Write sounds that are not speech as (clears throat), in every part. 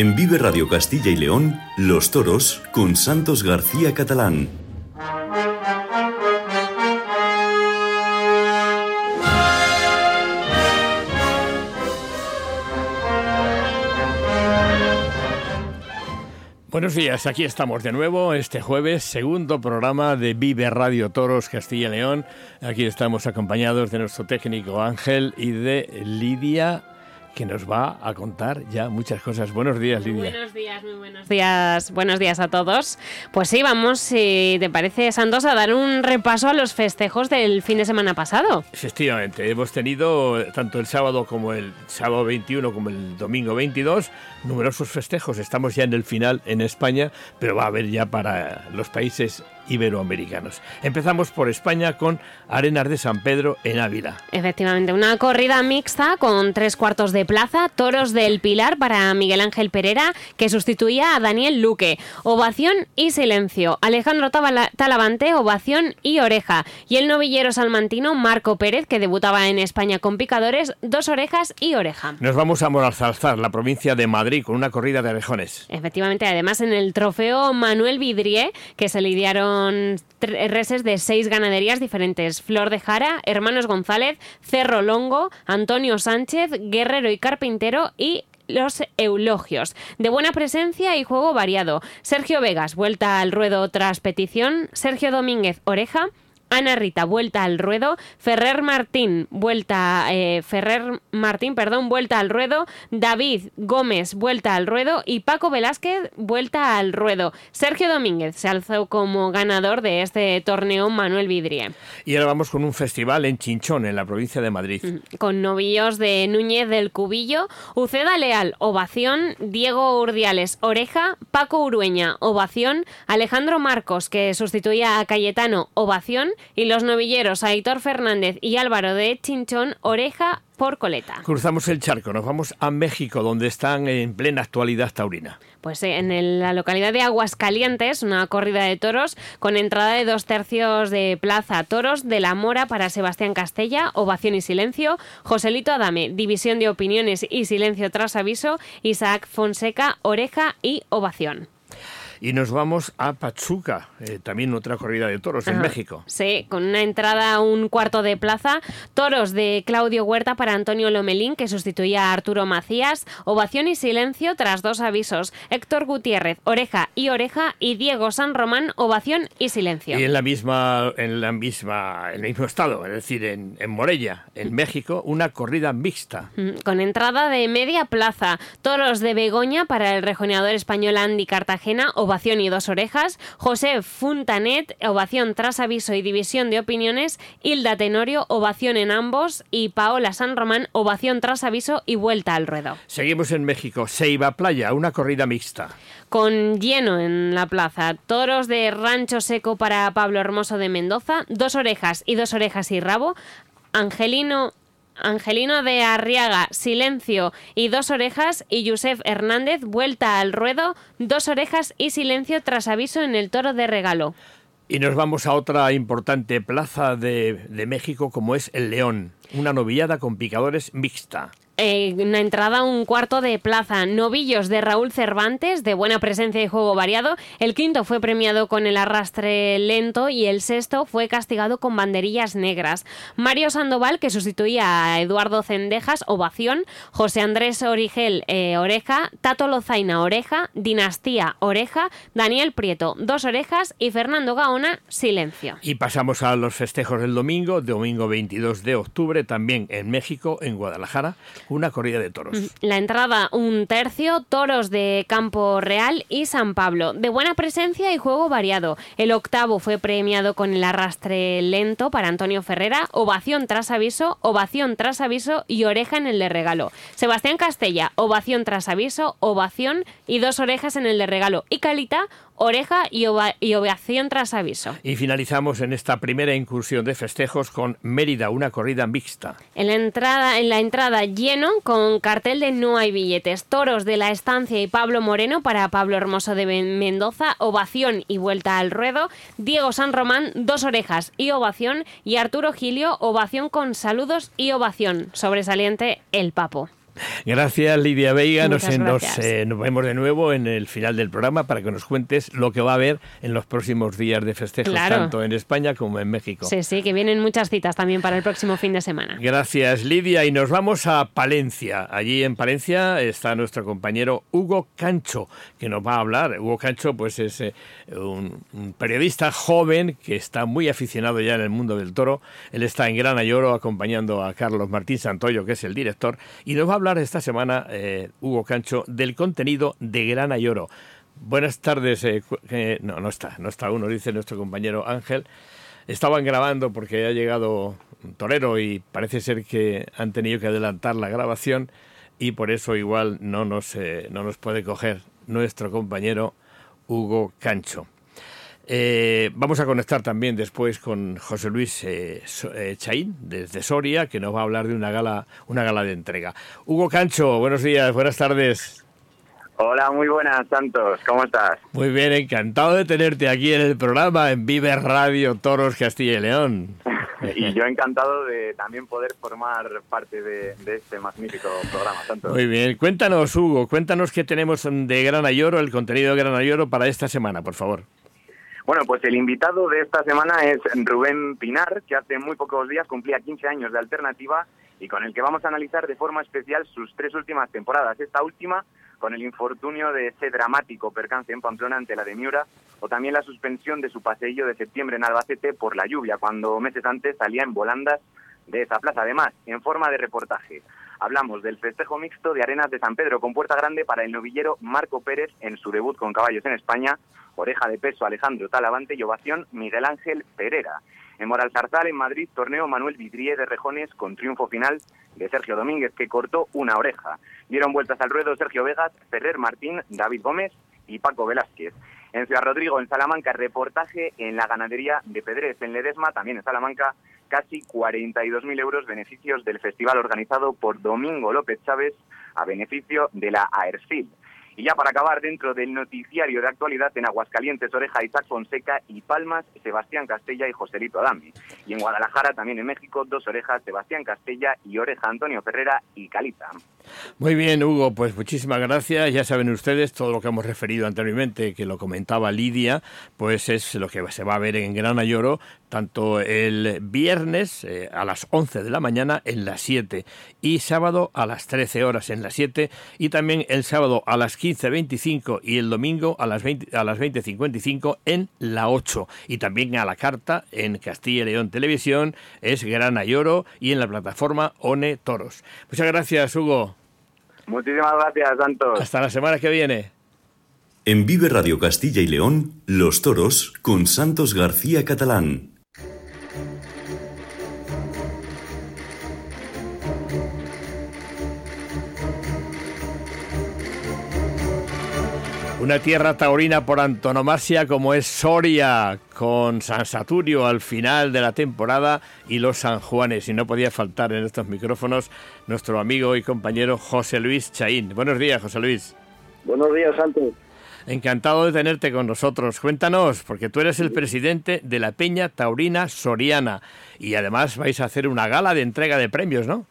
En Vive Radio Castilla y León, Los Toros con Santos García Catalán. Buenos días, aquí estamos de nuevo este jueves, segundo programa de Vive Radio Toros Castilla y León. Aquí estamos acompañados de nuestro técnico Ángel y de Lidia que nos va a contar ya muchas cosas. Buenos días, Lidia. Buenos días, muy buenos días. Buenos días a todos. Pues sí, vamos, si te parece, Santos, a dar un repaso a los festejos del fin de semana pasado. Efectivamente, hemos tenido tanto el sábado como el sábado 21 como el domingo 22 numerosos festejos. Estamos ya en el final en España, pero va a haber ya para los países iberoamericanos. Empezamos por España con Arenas de San Pedro en Ávila. Efectivamente, una corrida mixta con tres cuartos de plaza, toros del Pilar para Miguel Ángel Pereira, que sustituía a Daniel Luque. Ovación y silencio. Alejandro Talavante, ovación y oreja. Y el novillero salmantino Marco Pérez, que debutaba en España con picadores, dos orejas y oreja. Nos vamos a Moralzarzar, la provincia de Madrid, con una corrida de orejones. Efectivamente, además en el trofeo Manuel Vidrié, que se lidiaron reses de seis ganaderías diferentes. Flor de Jara, Hermanos González, Cerro Longo, Antonio Sánchez, Guerrero y Carpintero y los eulogios. De buena presencia y juego variado. Sergio Vegas, vuelta al ruedo tras petición. Sergio Domínguez, oreja. Ana Rita, vuelta al ruedo. Ferrer Martín, vuelta, eh, Ferrer Martín, perdón, vuelta al ruedo. David Gómez, vuelta al ruedo. Y Paco Velázquez, vuelta al ruedo. Sergio Domínguez se alzó como ganador de este torneo Manuel Vidrie. Y ahora vamos con un festival en Chinchón, en la provincia de Madrid. Con novillos de Núñez del Cubillo, Uceda Leal, ovación. Diego Urdiales, oreja. Paco Urueña, ovación. Alejandro Marcos, que sustituía a Cayetano, ovación y los novilleros Aitor Fernández y Álvaro de Chinchón, oreja por coleta. Cruzamos el charco, nos vamos a México, donde están en plena actualidad taurina. Pues eh, en la localidad de Aguascalientes, una corrida de toros con entrada de dos tercios de plaza. Toros de la Mora para Sebastián Castella, ovación y silencio. Joselito Adame, división de opiniones y silencio tras aviso. Isaac Fonseca, oreja y ovación. Y nos vamos a Pachuca, eh, también otra corrida de toros en México. Sí, con una entrada a un cuarto de plaza. Toros de Claudio Huerta para Antonio Lomelín, que sustituía a Arturo Macías. Ovación y silencio tras dos avisos. Héctor Gutiérrez, oreja y oreja. Y Diego San Román, ovación y silencio. Y en la misma, en la misma, en el mismo estado, es decir, en, en Morella, en México, una corrida mixta. Mm, con entrada de media plaza. Toros de Begoña para el rejoneador español Andy Cartagena ovación y dos orejas, José Funtanet, ovación tras aviso y división de opiniones, Hilda Tenorio, ovación en ambos y Paola San Román, ovación tras aviso y vuelta al ruedo. Seguimos en México, Seiba Playa, una corrida mixta. Con lleno en la plaza, toros de rancho seco para Pablo Hermoso de Mendoza, dos orejas y dos orejas y rabo, Angelino Angelino de Arriaga, Silencio y Dos Orejas y Yusef Hernández, Vuelta al Ruedo, Dos Orejas y Silencio tras aviso en el Toro de Regalo. Y nos vamos a otra importante plaza de, de México como es el León, una novillada con picadores mixta eh, una entrada un cuarto de plaza. Novillos de Raúl Cervantes, de buena presencia y juego variado. El quinto fue premiado con el arrastre lento y el sexto fue castigado con banderillas negras. Mario Sandoval, que sustituía a Eduardo Cendejas, ovación. José Andrés Origel, eh, oreja. Tato Lozaina, oreja. Dinastía, oreja. Daniel Prieto, dos orejas. Y Fernando Gaona, silencio. Y pasamos a los festejos del domingo, domingo 22 de octubre, también en México, en Guadalajara una corrida de toros. La entrada un tercio, toros de Campo Real y San Pablo. De buena presencia y juego variado. El octavo fue premiado con el arrastre lento para Antonio Ferrera, ovación tras aviso, ovación tras aviso y oreja en el de regalo. Sebastián Castella, ovación tras aviso, ovación y dos orejas en el de regalo. Y Calita, oreja y, ovación tras aviso. Y finalizamos en esta primera incursión de festejos con Mérida, una corrida mixta. En la entrada, en la entrada lleno con cartel de no hay billetes. Toros de la estancia y Pablo Moreno para Pablo Hermoso de Mendoza, ovación y vuelta al ruedo. Diego San Román, dos orejas y ovación. Y Arturo Gilio, ovación con saludos y ovación. Sobresaliente el papo. Gracias, Lidia Veiga. Nos, nos, eh, nos vemos de nuevo en el final del programa para que nos cuentes lo que va a haber en los próximos días de festejos, Claro. tanto en España como en México. Sí, sí, que vienen muchas citas también para el próximo fin de semana. Gracias, Lidia. Y nos vamos a Palencia. Allí en Palencia está nuestro compañero Hugo Cancho, que nos va a hablar. Hugo Cancho, pues es eh, un, un periodista joven que está muy aficionado ya en el mundo del toro. Él está en Gran Ayoro acompañando a Carlos Martín Santoyo, que es el director, y nos va a hablar esta semana, eh, Hugo Cancho, del contenido de Gran Ayoro. Buenas tardes. eh, eh, no, no está, no está uno, dice nuestro compañero Ángel. Estaban grabando porque ha llegado un torero y parece ser que han tenido que adelantar la grabación y por eso igual no nos, no nos puede coger nuestro compañero Hugo Cancho. Eh, vamos a conectar también después con José Luis eh, eh, Chaín desde Soria que nos va a hablar de una gala, una gala de entrega. Hugo Cancho, buenos días, buenas tardes. Hola, muy buenas, Santos. ¿Cómo estás? Muy bien, encantado de tenerte aquí en el programa en Vive Radio Toros Castilla y León. (laughs) y yo encantado de también poder formar parte de, de este magnífico programa, Santos. Muy bien, cuéntanos Hugo, cuéntanos qué tenemos de Gran Ayoro, el contenido de Gran Ayoro para esta semana, por favor. Bueno, pues el invitado de esta semana es Rubén Pinar, que hace muy pocos días cumplía 15 años de alternativa y con el que vamos a analizar de forma especial sus tres últimas temporadas. Esta última con el infortunio de ese dramático percance en Pamplona ante la de Miura, o también la suspensión de su paseillo de septiembre en Albacete por la lluvia, cuando meses antes salía en volandas de esa plaza. Además, en forma de reportaje, hablamos del festejo mixto de Arenas de San Pedro con puerta grande para el novillero Marco Pérez en su debut con caballos en España, oreja de peso Alejandro Talavante y ovación Miguel Ángel Pereira. En Moralzarzal, en Madrid, torneo Manuel Vidrié de Rejones con triunfo final de Sergio Domínguez, que cortó una oreja. Dieron vueltas al ruedo Sergio Vegas, Ferrer Martín, David Gómez y Paco Velázquez. En Ciudad Rodrigo, en Salamanca, reportaje en la ganadería de Pedrés. En Ledesma, también en Salamanca, casi 42.000 euros beneficios del festival organizado por Domingo López Chávez a beneficio de la AERCIL. Y ya para acabar, dentro del noticiario de actualidad en Aguascalientes, Oreja Isaac Fonseca y Palmas, Sebastián Castella y Joselito Adame. Y en Guadalajara, también en México, dos orejas, Sebastián Castella y Oreja Antonio Ferrera y Caliza. Muy bien, Hugo, pues muchísimas gracias. Ya saben ustedes todo lo que hemos referido anteriormente, que lo comentaba Lidia, pues es lo que se va a ver en Gran Ayoro, tanto el viernes eh, a las 11 de la mañana en las 7 y sábado a las 13 horas en las 7 y también el sábado a las 15.25 y el domingo a las 20 a las 20.55 en la 8 y también a la carta en Castilla y León Televisión es Gran Ayoro y en la plataforma One Toros. Muchas gracias, Hugo. Muchísimas gracias, Santos. Hasta la semana que viene. En Vive Radio Castilla y León, Los Toros con Santos García Catalán. Una tierra taurina por antonomasia como es Soria, con San Saturio al final de la temporada y los San Juanes. Y no podía faltar en estos micrófonos nuestro amigo y compañero José Luis Chaín. Buenos días, José Luis. Buenos días, Santos. Encantado de tenerte con nosotros. Cuéntanos, porque tú eres el presidente de la Peña Taurina Soriana y además vais a hacer una gala de entrega de premios, ¿no?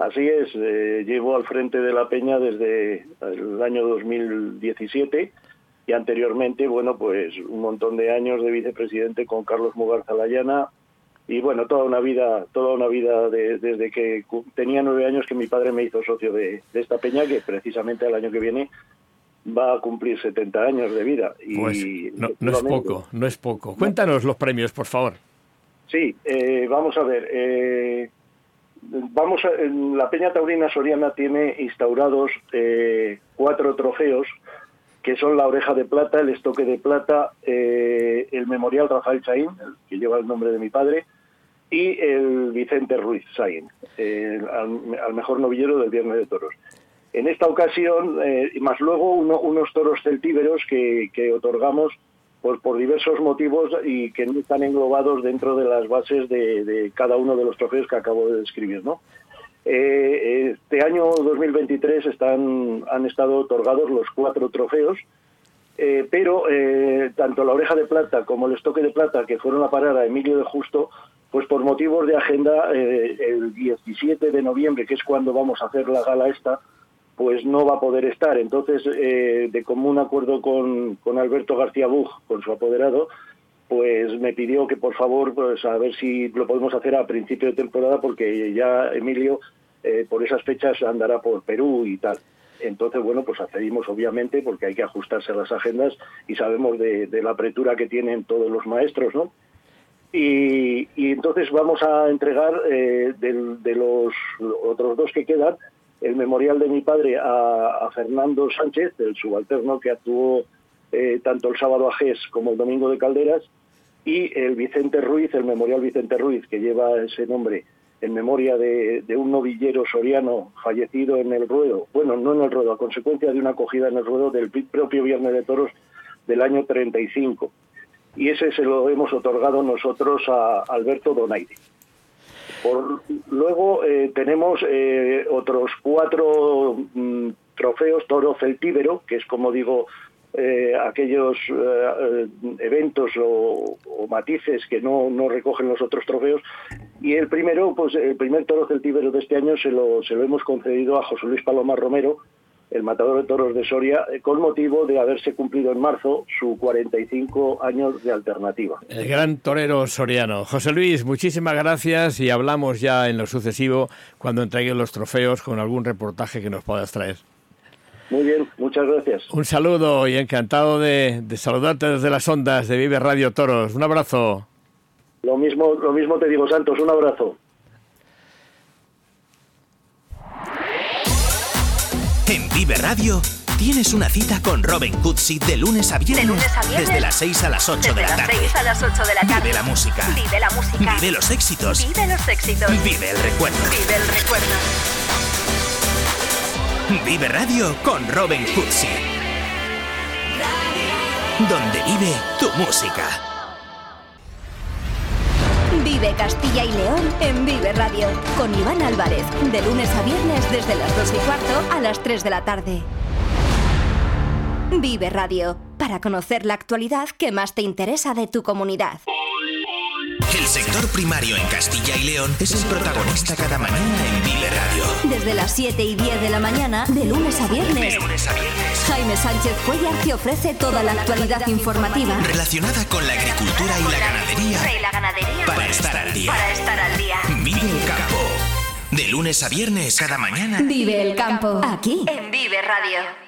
Así es, eh, llevo al frente de la Peña desde el año 2017 y anteriormente, bueno, pues un montón de años de vicepresidente con Carlos Mugarza Layana y bueno, toda una vida, toda una vida de- desde que tenía nueve años que mi padre me hizo socio de, de esta Peña, que precisamente el año que viene va a cumplir 70 años de vida. Y Pues no, no es poco, no es poco. Cuéntanos los premios, por favor. Sí, eh, vamos a ver. eh, vamos a- en la Peña Taurina Soriana tiene instaurados eh, cuatro trofeos que son la oreja de plata, el estoque de plata, eh, el memorial Rafael Chaín, que lleva el nombre de mi padre, y el Vicente Ruiz Sain, eh, al, mejor novillero del Viernes de Toros. En esta ocasión, eh, más luego uno- unos toros celtíberos que otorgamos por, por diversos motivos y que no están englobados dentro de las bases de, cada uno de los trofeos que acabo de describir. ¿no? Eh, este año 2023 están, han estado otorgados los cuatro trofeos, eh, pero eh, tanto la oreja de plata como el estoque de plata que fueron a parar a Emilio de Justo pues por motivos de agenda, el 17 de noviembre, que es cuando vamos a hacer la gala esta, pues no va a poder estar. Entonces, eh, de común acuerdo con, con Alberto García Bug, con su apoderado, pues me pidió que por favor, pues a ver si lo podemos hacer a principio de temporada, porque ya Emilio eh, por esas fechas andará por Perú y tal. Entonces, bueno, pues accedimos obviamente porque hay que ajustarse a las agendas y sabemos de, la apretura que tienen todos los maestros, ¿no? Y, entonces vamos a entregar eh, de, los otros dos que quedan el memorial de mi padre a, Fernando Sánchez, el subalterno que actuó eh, tanto el sábado a GES como el domingo de Calderas, y el Vicente Ruiz, el memorial Vicente Ruiz, que lleva ese nombre en memoria de, un novillero soriano fallecido en el ruedo, bueno, no en el ruedo, a consecuencia de una acogida en el ruedo del propio Viernes de Toros del año 35. Y ese se lo hemos otorgado nosotros a Alberto Donaire. Por, luego eh, tenemos eh, otros cuatro mm, trofeos toro celtíbero, que es como digo eh, aquellos eh, eventos o, matices que no, no, recogen los otros trofeos. Y el primero, pues el primer toro celtíbero de este año se lo, se lo hemos concedido a José Luis Palomar Romero, el matador de toros de Soria, eh, con motivo de haberse cumplido en marzo su 45 años de alternativa. El gran torero soriano. José Luis, muchísimas gracias y hablamos ya en lo sucesivo cuando entreguen los trofeos con algún reportaje que nos puedas traer. Muy bien, muchas gracias. Un saludo y encantado de, saludarte desde las ondas de Vive Radio Toros. Un abrazo. Lo mismo, lo mismo te digo, Santos, un abrazo. Vive Radio tienes una cita con Robin Cutsi de lunes a viernes. Desde las 6 a las 8 de la tarde. a las 8 de la tarde. Vive la música. Vive la música. Vive los éxitos. Vive los éxitos. Vive el recuerdo. Vive el recuerdo. Vive Radio con Robin Cutsi. Donde vive tu música. Vive Castilla y León en Vive Radio con Iván Álvarez, de lunes a viernes desde las 2 y cuarto a las 3 de la tarde. Vive Radio, para conocer la actualidad que más te interesa de tu comunidad. El sector primario en Castilla y León es el protagonista cada mañana en Vive Radio. Desde las 7 y 10 de la mañana, de lunes a viernes. De lunes a viernes. Jaime Sánchez Cuellar te ofrece toda la actualidad informativa relacionada con la agricultura y la ganadería. Y la ganadería. Para estar al día. Para estar al día. Vive el campo. De lunes a viernes, cada mañana. Vive el campo. Aquí, en Vive Radio.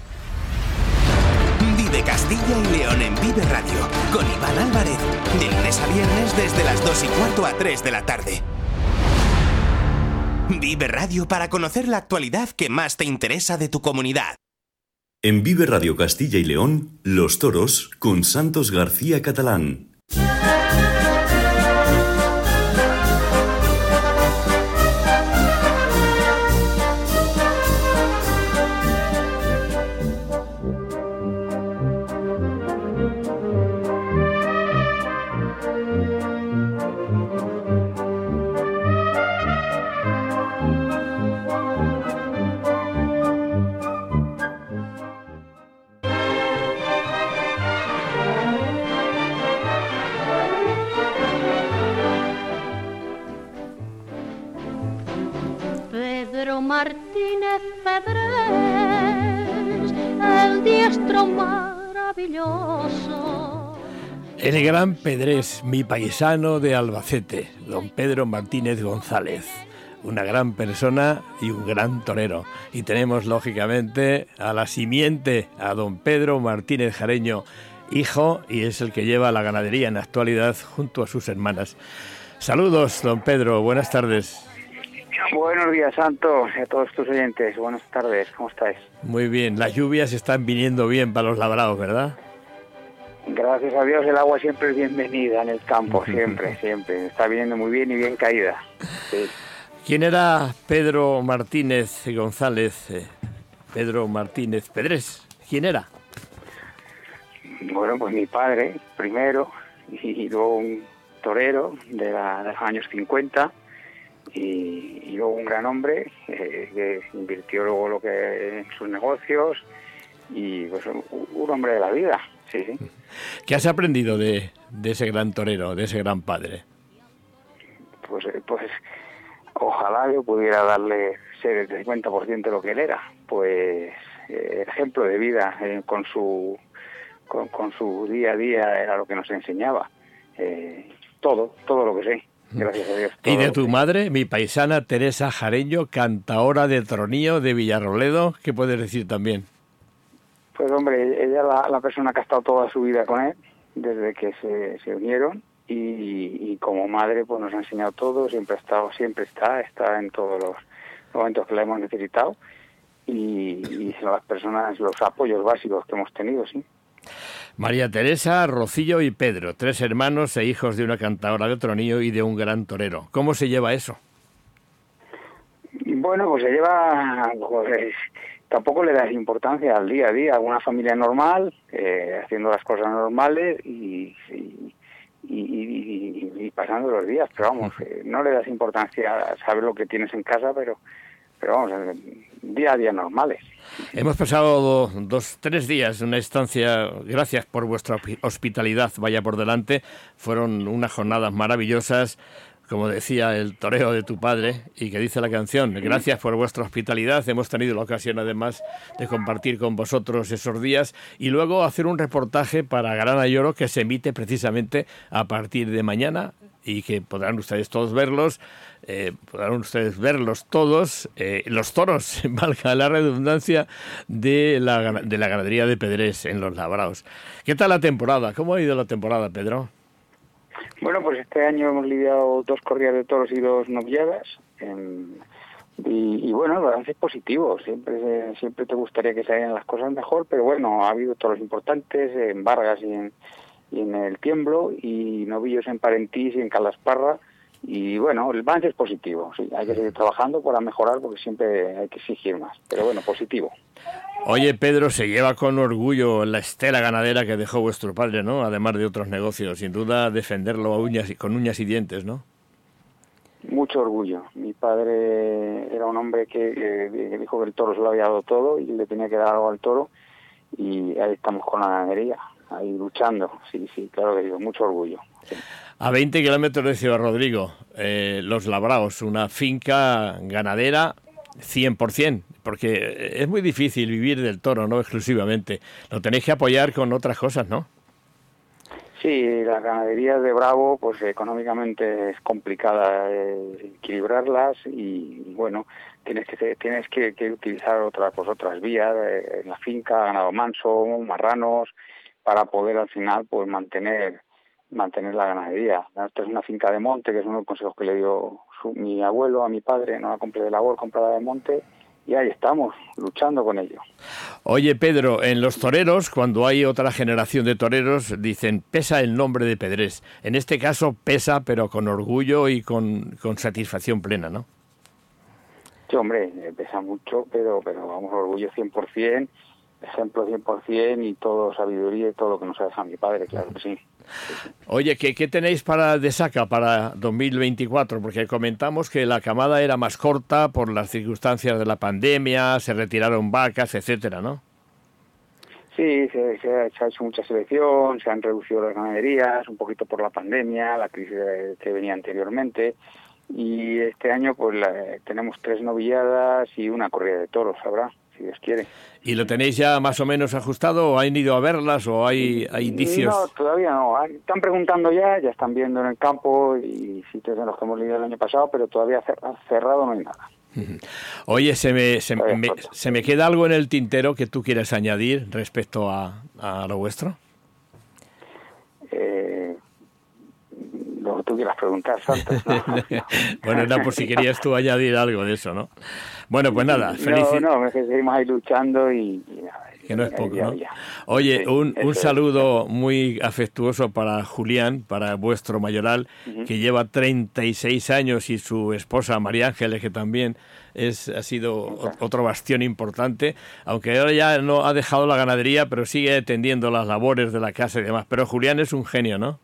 de Castilla y León en Vive Radio, con Iván Álvarez, de lunes a viernes desde las 2 y cuarto a 3 de la tarde. Vive Radio para conocer la actualidad que más te interesa de tu comunidad. En Vive Radio Castilla y León, Los Toros con Santos García Catalán. El gran Pedrés, mi paisano de Albacete, don Pedro Martínez González. Una gran persona y un gran torero. Y tenemos, lógicamente, a la simiente, a don Pedro Martínez Jareño, hijo, y es el que lleva la ganadería en la actualidad junto a sus hermanas. Saludos, don Pedro, buenas tardes. Buenos días, Santos, y a todos tus oyentes. Buenas tardes, ¿cómo estáis? Muy bien, las lluvias están viniendo bien para los labrados, ¿verdad? Gracias a Dios el agua siempre es bienvenida en el campo, (laughs) siempre, siempre. Está viniendo muy bien y bien caída. Sí. ¿Quién era Pedro Martínez González? eh, Pedro Martínez Pedrés. ¿Quién era? Bueno, pues mi padre primero y luego un torero de, la- de los años 50 y, y luego un gran hombre eh, que invirtió luego lo que en sus negocios y pues un, un hombre de la vida, sí, sí. ¿Qué has aprendido de, de ese gran torero, de ese gran padre? Pues, eh, pues ojalá yo pudiera darle ser el 50% de lo que él era, pues eh, ejemplo de vida eh, con su con, con su día a día era lo que nos enseñaba. Eh, todo, todo lo que sé, gracias a Dios. Y de tu madre, mi paisana Teresa Jareño, cantaora de Tronío de Villarroledo, ¿qué puedes decir también? Pues hombre, ella es la, la persona que ha estado toda su vida con él, desde que se, se unieron, y, y como madre pues nos ha enseñado todo, siempre ha estado, siempre está, está en todos los momentos que la hemos necesitado, y, y son las personas, los apoyos básicos que hemos tenido, sí. María Teresa, Rocío y Pedro, tres hermanos e hijos de una cantaora de Tronío y de un gran torero. ¿Cómo se lleva eso? Bueno, pues se lleva, pues, tampoco le das importancia al día a día, una familia normal, eh, haciendo las cosas normales y, y, y- y- y pasando los días, pero vamos, eh, no le das importancia a saber lo que tienes en casa, pero, pero vamos, día a día normales. Hemos pasado dos, tres días en una estancia, gracias por vuestra hospi- hospitalidad, vaya por delante. Fueron unas jornadas maravillosas, como decía el toreo de tu padre y que dice la canción. Gracias por vuestra hospitalidad. Hemos tenido la ocasión además de compartir con vosotros esos días y luego hacer un reportaje para Grana y Oro que se emite precisamente a partir de mañana y que podrán ustedes todos verlos, eh, podrán ustedes verlos todos, eh, los toros, (laughs) valga la redundancia, de la, de la ganadería de Pedrés en Los Labraos. ¿Qué tal la temporada? ¿Cómo ha ido la temporada, Pedro? Bueno, pues este año hemos lidiado dos corridas de toros y dos novilladas. em, y, bueno, el balance es positivo. Siempre siempre te gustaría que salieran las cosas mejor, pero bueno, ha habido toros importantes en Vargas y en, y en el Tiemblo, y novillos en Parentís y en Calasparra. Y bueno, el balance es positivo. Sí, hay que seguir trabajando para mejorar porque siempre hay que exigir más. Pero bueno, positivo. Oye, Pedro, se lleva con orgullo la estela ganadera que dejó vuestro padre, ¿no? Además de otros negocios. Sin duda, defenderlo a uñas y, con uñas y dientes, ¿no? Mucho orgullo. Mi padre era un hombre que, que dijo que el toro se lo había dado todo y le tenía que dar algo al toro. Y ahí estamos con la ganadería, ahí luchando. Sí, sí, claro que digo, mucho orgullo. sí. A 20 kilómetros de Ciudad Rodrigo, eh, Los Labraos, una finca ganadera 100%, porque es muy difícil vivir del toro, no exclusivamente. Lo tenéis que apoyar con otras cosas, ¿no? Sí, la ganadería de Bravo, pues económicamente es complicada eh, equilibrarlas y bueno, tienes que tienes que, que utilizar otras pues otras vías eh, en la finca, ganado manso, marranos, para poder al final pues mantener mantener la ganadería. Esta es una finca de monte, que es uno de los consejos que le dio su- mi abuelo a mi padre, no la compré de labor, comprada de monte, y ahí estamos, luchando con ello. Oye, Pedro, en los toreros, cuando hay otra generación de toreros, dicen pesa el nombre de Pedrés. En este caso pesa, pero con orgullo y con, con satisfacción plena, ¿no? Sí, hombre, pesa mucho, pero, pero vamos, orgullo 100%, ejemplo 100% y todo sabiduría y todo lo que nos ha dejado mi padre, claro que sí. Oye, ¿qué, qué tenéis para de saca para 2024? Porque comentamos que la camada era más corta por las circunstancias de la pandemia, se retiraron vacas, etcétera, ¿no? Sí, se, se ha, hecho mucha selección, se han reducido las ganaderías, un poquito por la pandemia, la crisis que venía anteriormente. Y este año pues la- tenemos tres novilladas y una corrida de toros, habrá, si Dios quiere. ¿Y lo tenéis ya más o menos ajustado? ¿O han ido a verlas o hay, hay indicios? No, todavía no. Ah, Están preguntando ya, ya están viendo en el campo y sitios en los que hemos lidiado el año pasado, pero todavía cer- cerrado no hay nada. Oye, se me, se, me, se me queda algo en el tintero que tú quieres añadir respecto a, a lo vuestro. Eh, lo que tú quieras preguntar, Santos. (laughs) ¿no? bueno, era por si querías tú añadir algo de eso, ¿no? Bueno, pues nada, No, felici- no, es que seguimos ahí luchando y, y nada, que no es poco, ¿no? Oye, un, un saludo muy afectuoso para Julián, para vuestro mayoral, que lleva 36 años y su esposa María Ángeles, que también es, ha sido otro bastión importante, aunque ahora ya no ha dejado la ganadería, pero sigue atendiendo las labores de la casa y demás. Pero Julián es un genio, ¿no?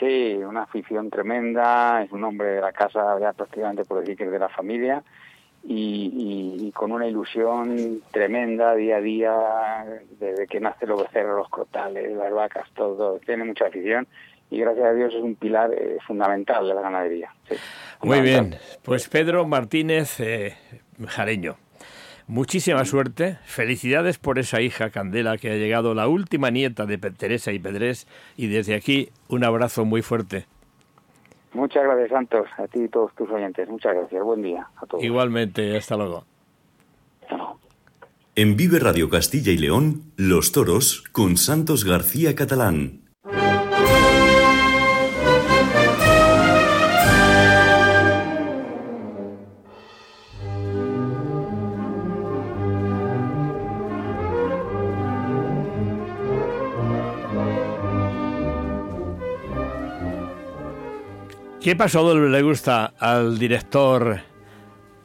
Sí, una afición tremenda, es un hombre de la casa ya prácticamente por decir que es de la familia y, y- y con una ilusión tremenda día a día desde que nace los becerros, los crotales, las vacas, todo, tiene mucha afición y gracias a Dios es un pilar eh, fundamental de la ganadería. sí, Muy bien, pues Pedro Martínez eh, Jareño. Muchísima suerte, felicidades por esa hija Candela que ha llegado, la última nieta de Teresa y Pedrés, y desde aquí un abrazo muy fuerte. Muchas gracias Santos, a ti y todos tus oyentes, muchas gracias, buen día a todos. Igualmente, hasta luego. En Vive Radio Castilla y León, Los Toros con Santos García Catalán. ¿Qué pasó le gusta al director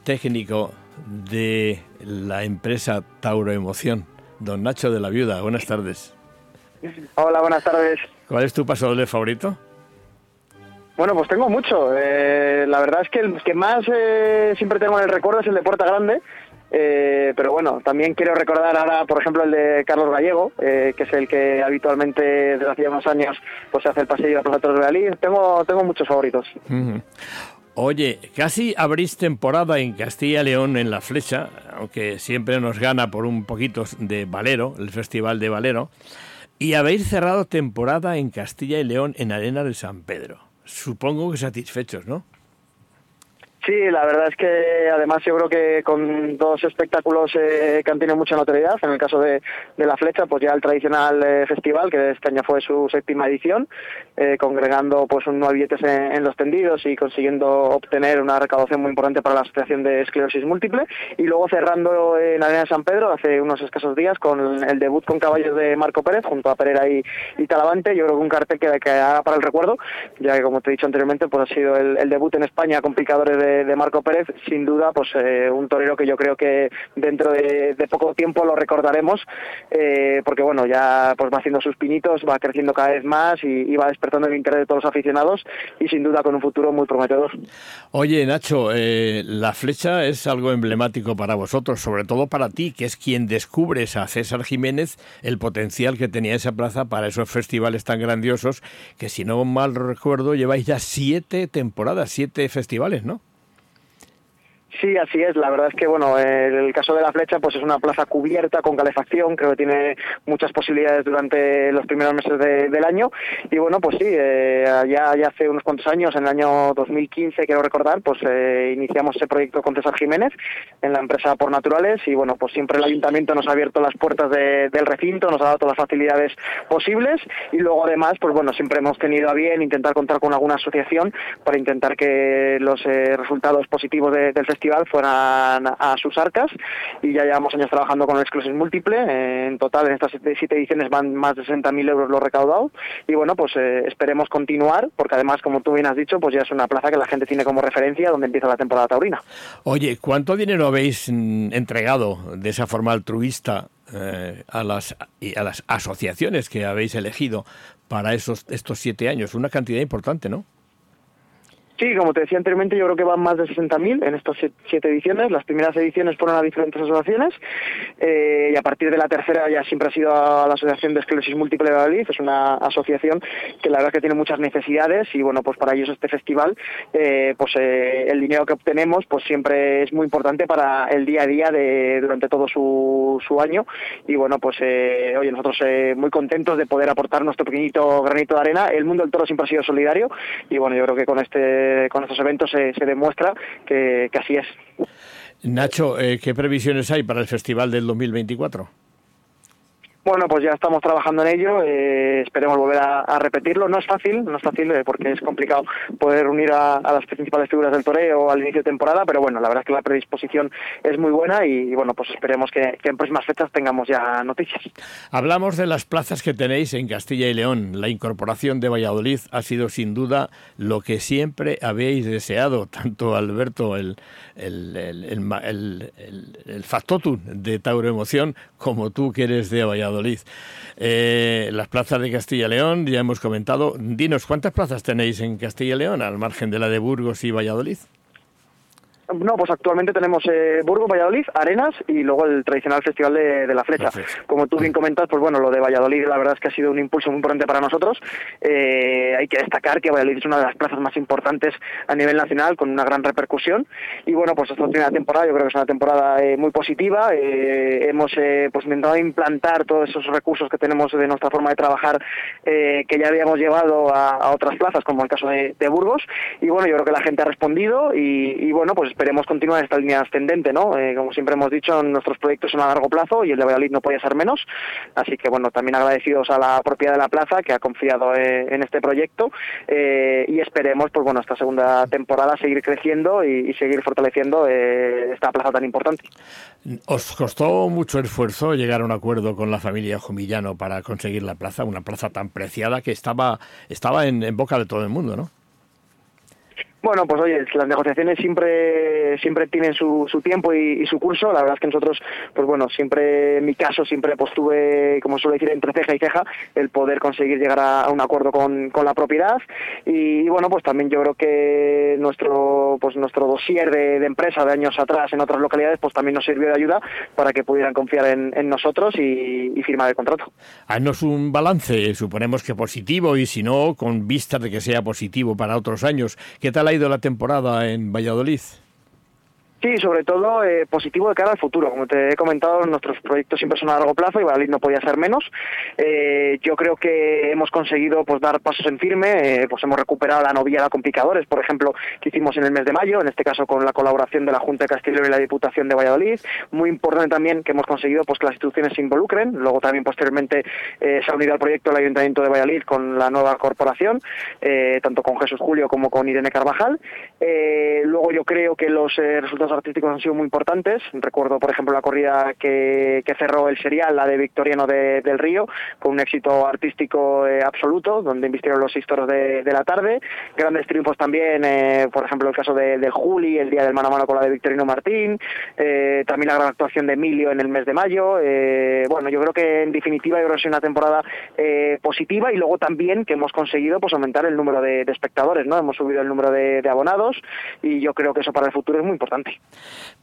técnico de la empresa Tauro Emoción, don Nacho de la Viuda? Buenas tardes. Hola, buenas tardes. ¿Cuál es tu paso doble favorito? Bueno, pues tengo mucho. Eh, la verdad es que el que más eh, siempre tengo en el recuerdo es el de Puerta Grande. Eh, pero bueno, también quiero recordar ahora, por ejemplo, el de Carlos Gallego, eh, que es el que habitualmente desde hace unos años pues hace el pasillo a Toros de Realí. Tengo, tengo muchos favoritos. Oye, casi abrís temporada en Castilla y León en la flecha, aunque siempre nos gana por un poquito de Valero, el Festival de Valero, y habéis cerrado temporada en Castilla y León en Arena de San Pedro. Supongo que satisfechos, ¿no? Sí, la verdad es que además yo creo que con dos espectáculos eh, que han tenido mucha notoriedad, en el caso de, de La Flecha, pues ya el tradicional eh, festival, que este año fue su séptima edición, eh, congregando pues unos billetes en, en los tendidos y consiguiendo obtener una recaudación muy importante para la Asociación de Esclerosis Múltiple, y luego cerrando en Arena de San Pedro hace unos escasos días con el debut con caballos de Marco Pérez junto a Pereira y, y Talavante, yo creo que un cartel que, que haga para el recuerdo, ya que como te he dicho anteriormente, pues ha sido el, el debut en España con picadores de, de Marco Pérez, sin duda, pues eh, un torero que yo creo que dentro de, poco tiempo lo recordaremos, eh, porque bueno, ya pues va haciendo sus pinitos, va creciendo cada vez más y, y va despertando el interés de todos los aficionados y sin duda con un futuro muy prometedor. Oye, Nacho, eh, la flecha es algo emblemático para vosotros, sobre todo para ti, que es quien descubres a César Jiménez el potencial que tenía esa plaza para esos festivales tan grandiosos, que si no mal recuerdo, lleváis ya siete temporadas, siete festivales, ¿no? Sí, así es. La verdad es que, bueno, el caso de la flecha, pues es una plaza cubierta con calefacción. Creo que tiene muchas posibilidades durante los primeros meses de- del año. Y bueno, pues sí, eh, ya, hace unos cuantos años, en el año 2015, quiero recordar, pues eh, iniciamos ese proyecto con César Jiménez en la empresa Por Naturales. Y bueno, pues siempre el ayuntamiento nos ha abierto las puertas de- del recinto, nos ha dado todas las facilidades posibles. Y luego, además, pues bueno, siempre hemos tenido a bien intentar contar con alguna asociación para intentar que los eh, resultados positivos de- del festival fueran a sus arcas y ya llevamos años trabajando con el Exclusive Múltiple. Eh, en total, en estas siete, ediciones van más de 60.000 euros lo recaudado y bueno, pues eh, esperemos continuar porque además, como tú bien has dicho, pues ya es una plaza que la gente tiene como referencia donde empieza la temporada taurina. Oye, ¿cuánto dinero habéis mm, entregado de esa forma altruista eh, a, las, a las asociaciones que habéis elegido para esos, estos siete años? Una cantidad importante, ¿no? Sí, como te decía anteriormente, yo creo que van más de 60.000 en estas sie- siete ediciones. Las primeras ediciones fueron a diferentes asociaciones eh, y a partir de la tercera ya siempre ha sido a la Asociación de Esclerosis Múltiple de Valladolid. Es una asociación que la verdad que tiene muchas necesidades y bueno, pues para ellos este festival, eh, pues eh, el dinero que obtenemos pues siempre es muy importante para el día a día de durante todo su, su año y bueno, pues eh, oye, nosotros eh, muy contentos de poder aportar nuestro pequeñito granito de arena. El mundo del toro siempre ha sido solidario y bueno, yo creo que con este con estos eventos se, se demuestra que, que así es. Nacho, eh, ¿qué previsiones hay para el festival del 2024? Bueno, pues ya estamos trabajando en ello, eh, esperemos volver a, repetirlo. No es fácil, no es fácil eh, porque es complicado poder unir a, las principales figuras del toreo al inicio de temporada, pero bueno, la verdad es que la predisposición es muy buena y, bueno, pues esperemos que, en próximas fechas tengamos ya noticias. Hablamos de las plazas que tenéis en Castilla y León. La incorporación de Valladolid ha sido sin duda lo que siempre habéis deseado, tanto Alberto, el, el, el, el factotum de Tauro Emoción, como tú que eres de Valladolid. Eh, las plazas de Castilla y León, ya hemos comentado. Dinos, ¿cuántas plazas tenéis en Castilla y León, al margen de la de Burgos y Valladolid? No, pues actualmente tenemos eh, Burgos, Valladolid, Arenas y luego el tradicional Festival de, la, flecha. Como tú bien comentas, pues bueno, lo de Valladolid la verdad es que ha sido un impulso muy importante para nosotros. Eh, hay que destacar que Valladolid es una de las plazas más importantes a nivel nacional, con una gran repercusión. Y bueno, pues esta última temporada yo creo que es una temporada eh, muy positiva. Eh, hemos pues intentado implantar todos esos recursos que tenemos de nuestra forma de trabajar que ya habíamos llevado a, otras plazas, como el caso de, Burgos. Y bueno, yo creo que la gente ha respondido y, y bueno, pues esperemos continuar esta línea ascendente, ¿no? Eh, como siempre hemos dicho, nuestros proyectos son a largo plazo y el de Valladolid no podía ser menos. Así que, bueno, también agradecidos a la propiedad de la plaza que ha confiado eh, en este proyecto eh, y esperemos, pues bueno, esta segunda temporada seguir creciendo y, seguir fortaleciendo esta plaza tan importante. ¿Os costó mucho esfuerzo llegar a un acuerdo con la familia Jumillano para conseguir la plaza, una plaza tan preciada que estaba, estaba en boca de todo el mundo, ¿no? Bueno, pues oye, las negociaciones siempre siempre tienen su, tiempo y, su curso. La verdad es que nosotros, pues bueno, siempre, en mi caso, siempre pues tuve, como suele decir, entre ceja y ceja, el poder conseguir llegar a, un acuerdo con, con, la propiedad. Y, bueno, pues también yo creo que nuestro pues nuestro dossier de, empresa de años atrás en otras localidades, pues también nos sirvió de ayuda para que pudieran confiar en, nosotros y, firmar el contrato. Haznos un balance, suponemos que positivo y si no, con vistas de que sea positivo para otros años. ¿Qué tal ido la temporada en Valladolid? Sí, sobre todo eh, positivo de cara al futuro. Como te he comentado, nuestros proyectos siempre son a largo plazo y Valladolid no podía ser menos. Eh, yo creo que hemos conseguido pues dar pasos en firme, eh, pues hemos recuperado la novia de complicadores, por ejemplo, que hicimos en el mes de mayo, en este caso con la colaboración de la Junta de Castilla y la Diputación de Valladolid. Muy importante también que hemos conseguido pues que las instituciones se involucren. Luego también posteriormente se ha unido al proyecto el Ayuntamiento de Valladolid con la nueva corporación, tanto con Jesús Julio como con Irene Carvajal. luego yo creo que los resultados artísticos han sido muy importantes. Recuerdo, por ejemplo, la corrida que, cerró el serial, la de Victoriano del Río, con un éxito artístico eh, absoluto, donde invistieron los seis toros de, la tarde. Grandes triunfos también, eh, por ejemplo, el caso de, Juli, el día del mano a mano con la de Victorino Martín, eh, también la gran actuación de Emilio en el mes de mayo. bueno, yo creo que en definitiva yo creo que es una temporada positiva y luego también que hemos conseguido pues aumentar el número de, espectadores, ¿no? Hemos subido el número de, de abonados y yo creo que eso para el futuro es muy importante.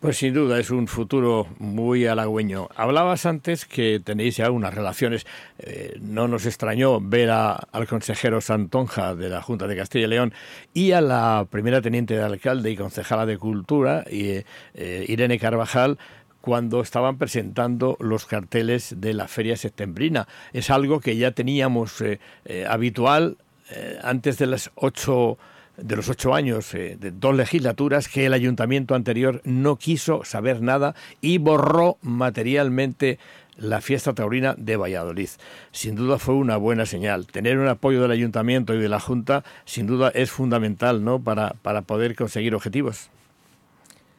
Pues sin duda es un futuro muy halagüeño. Hablabas antes que tenéis ya unas relaciones. Eh, no nos extrañó ver al consejero Santonja de la Junta de Castilla y León y a la primera teniente de alcalde y concejala de Cultura, eh, Irene Carvajal, cuando estaban presentando los carteles de la Feria Septembrina. Es algo que ya teníamos eh, habitual antes de las ocho de los ocho años eh, de dos legislaturas que el ayuntamiento anterior no quiso saber nada y borró materialmente la fiesta taurina de Valladolid. Sin duda fue una buena señal. Tener un apoyo del ayuntamiento y de la Junta, sin duda, es fundamental ¿no? para, para poder conseguir objetivos.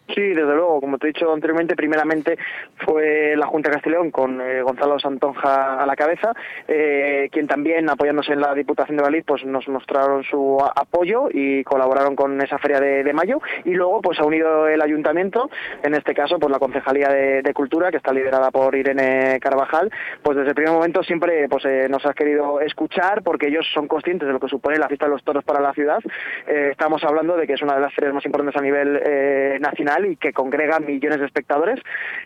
Sí, desde luego, como te he dicho anteriormente, primeramente fue la Junta de Castellón con eh, Gonzalo Santonja a la cabeza, eh, quien también, apoyándose en la Diputación de Valid, pues nos mostraron su apoyo y colaboraron con esa feria de, mayo. Y luego, pues ha unido el Ayuntamiento, en este caso, pues la Concejalía de, Cultura, que está liderada por Irene Carvajal, pues desde el primer momento siempre pues eh, nos ha querido escuchar, porque ellos son conscientes de lo que supone la fiesta de los toros para la ciudad. estamos hablando de que es una de las ferias más importantes a nivel nacional y que congrega millones de espectadores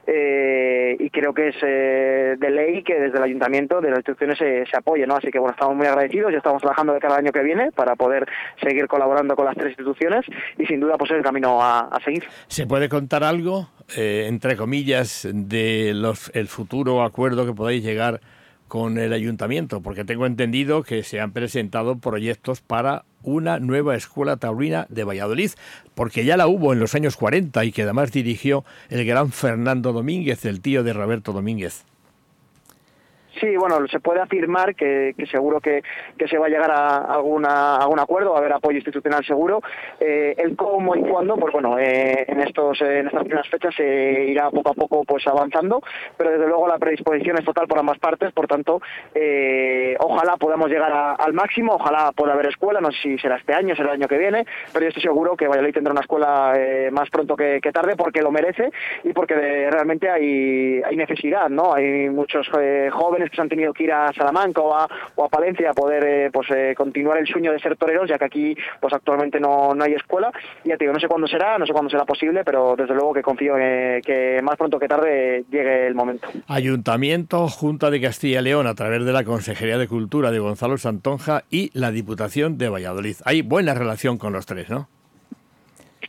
eh, y creo que es eh, de ley que desde el ayuntamiento de las instituciones se, se apoye, ¿no? Así que bueno, estamos muy agradecidos y estamos trabajando de cada año que viene para poder seguir colaborando con las tres instituciones y sin duda pues es el camino a, seguir. ¿Se puede contar algo, eh, entre comillas, de los, el futuro acuerdo que podáis llegar con el ayuntamiento, porque tengo entendido que se han presentado proyectos para una nueva escuela taurina de Valladolid, porque ya la hubo en los años 40 y que además dirigió el gran Fernando Domínguez, el tío de Roberto Domínguez. Sí, bueno, se puede afirmar que, seguro que, se va a llegar a alguna, algún acuerdo, va a haber apoyo institucional seguro. Eh, el cómo y cuándo, pues bueno, eh, en estos en estas primeras fechas se irá poco a poco pues avanzando, pero desde luego la predisposición es total por ambas partes, por tanto, eh, ojalá podamos llegar al máximo, ojalá pueda haber escuela, no sé si será este año, será el año que viene, pero yo estoy seguro que Valladolid tendrá una escuela más pronto que, tarde porque lo merece y porque realmente hay, hay necesidad, ¿no? Hay muchos jóvenes que se han tenido que ir a Salamanca o a, Palencia a poder eh, pues eh, continuar el sueño de ser toreros, ya que aquí pues actualmente no, no hay escuela. Y ya te digo, no sé cuándo será, no sé cuándo será posible, pero desde luego que confío en que más pronto que tarde llegue el momento. Ayuntamiento, Junta de Castilla y León, a través de la Consejería de Cultura de Gonzalo Santonja y la Diputación de Valladolid. Hay buena relación con los tres, ¿no?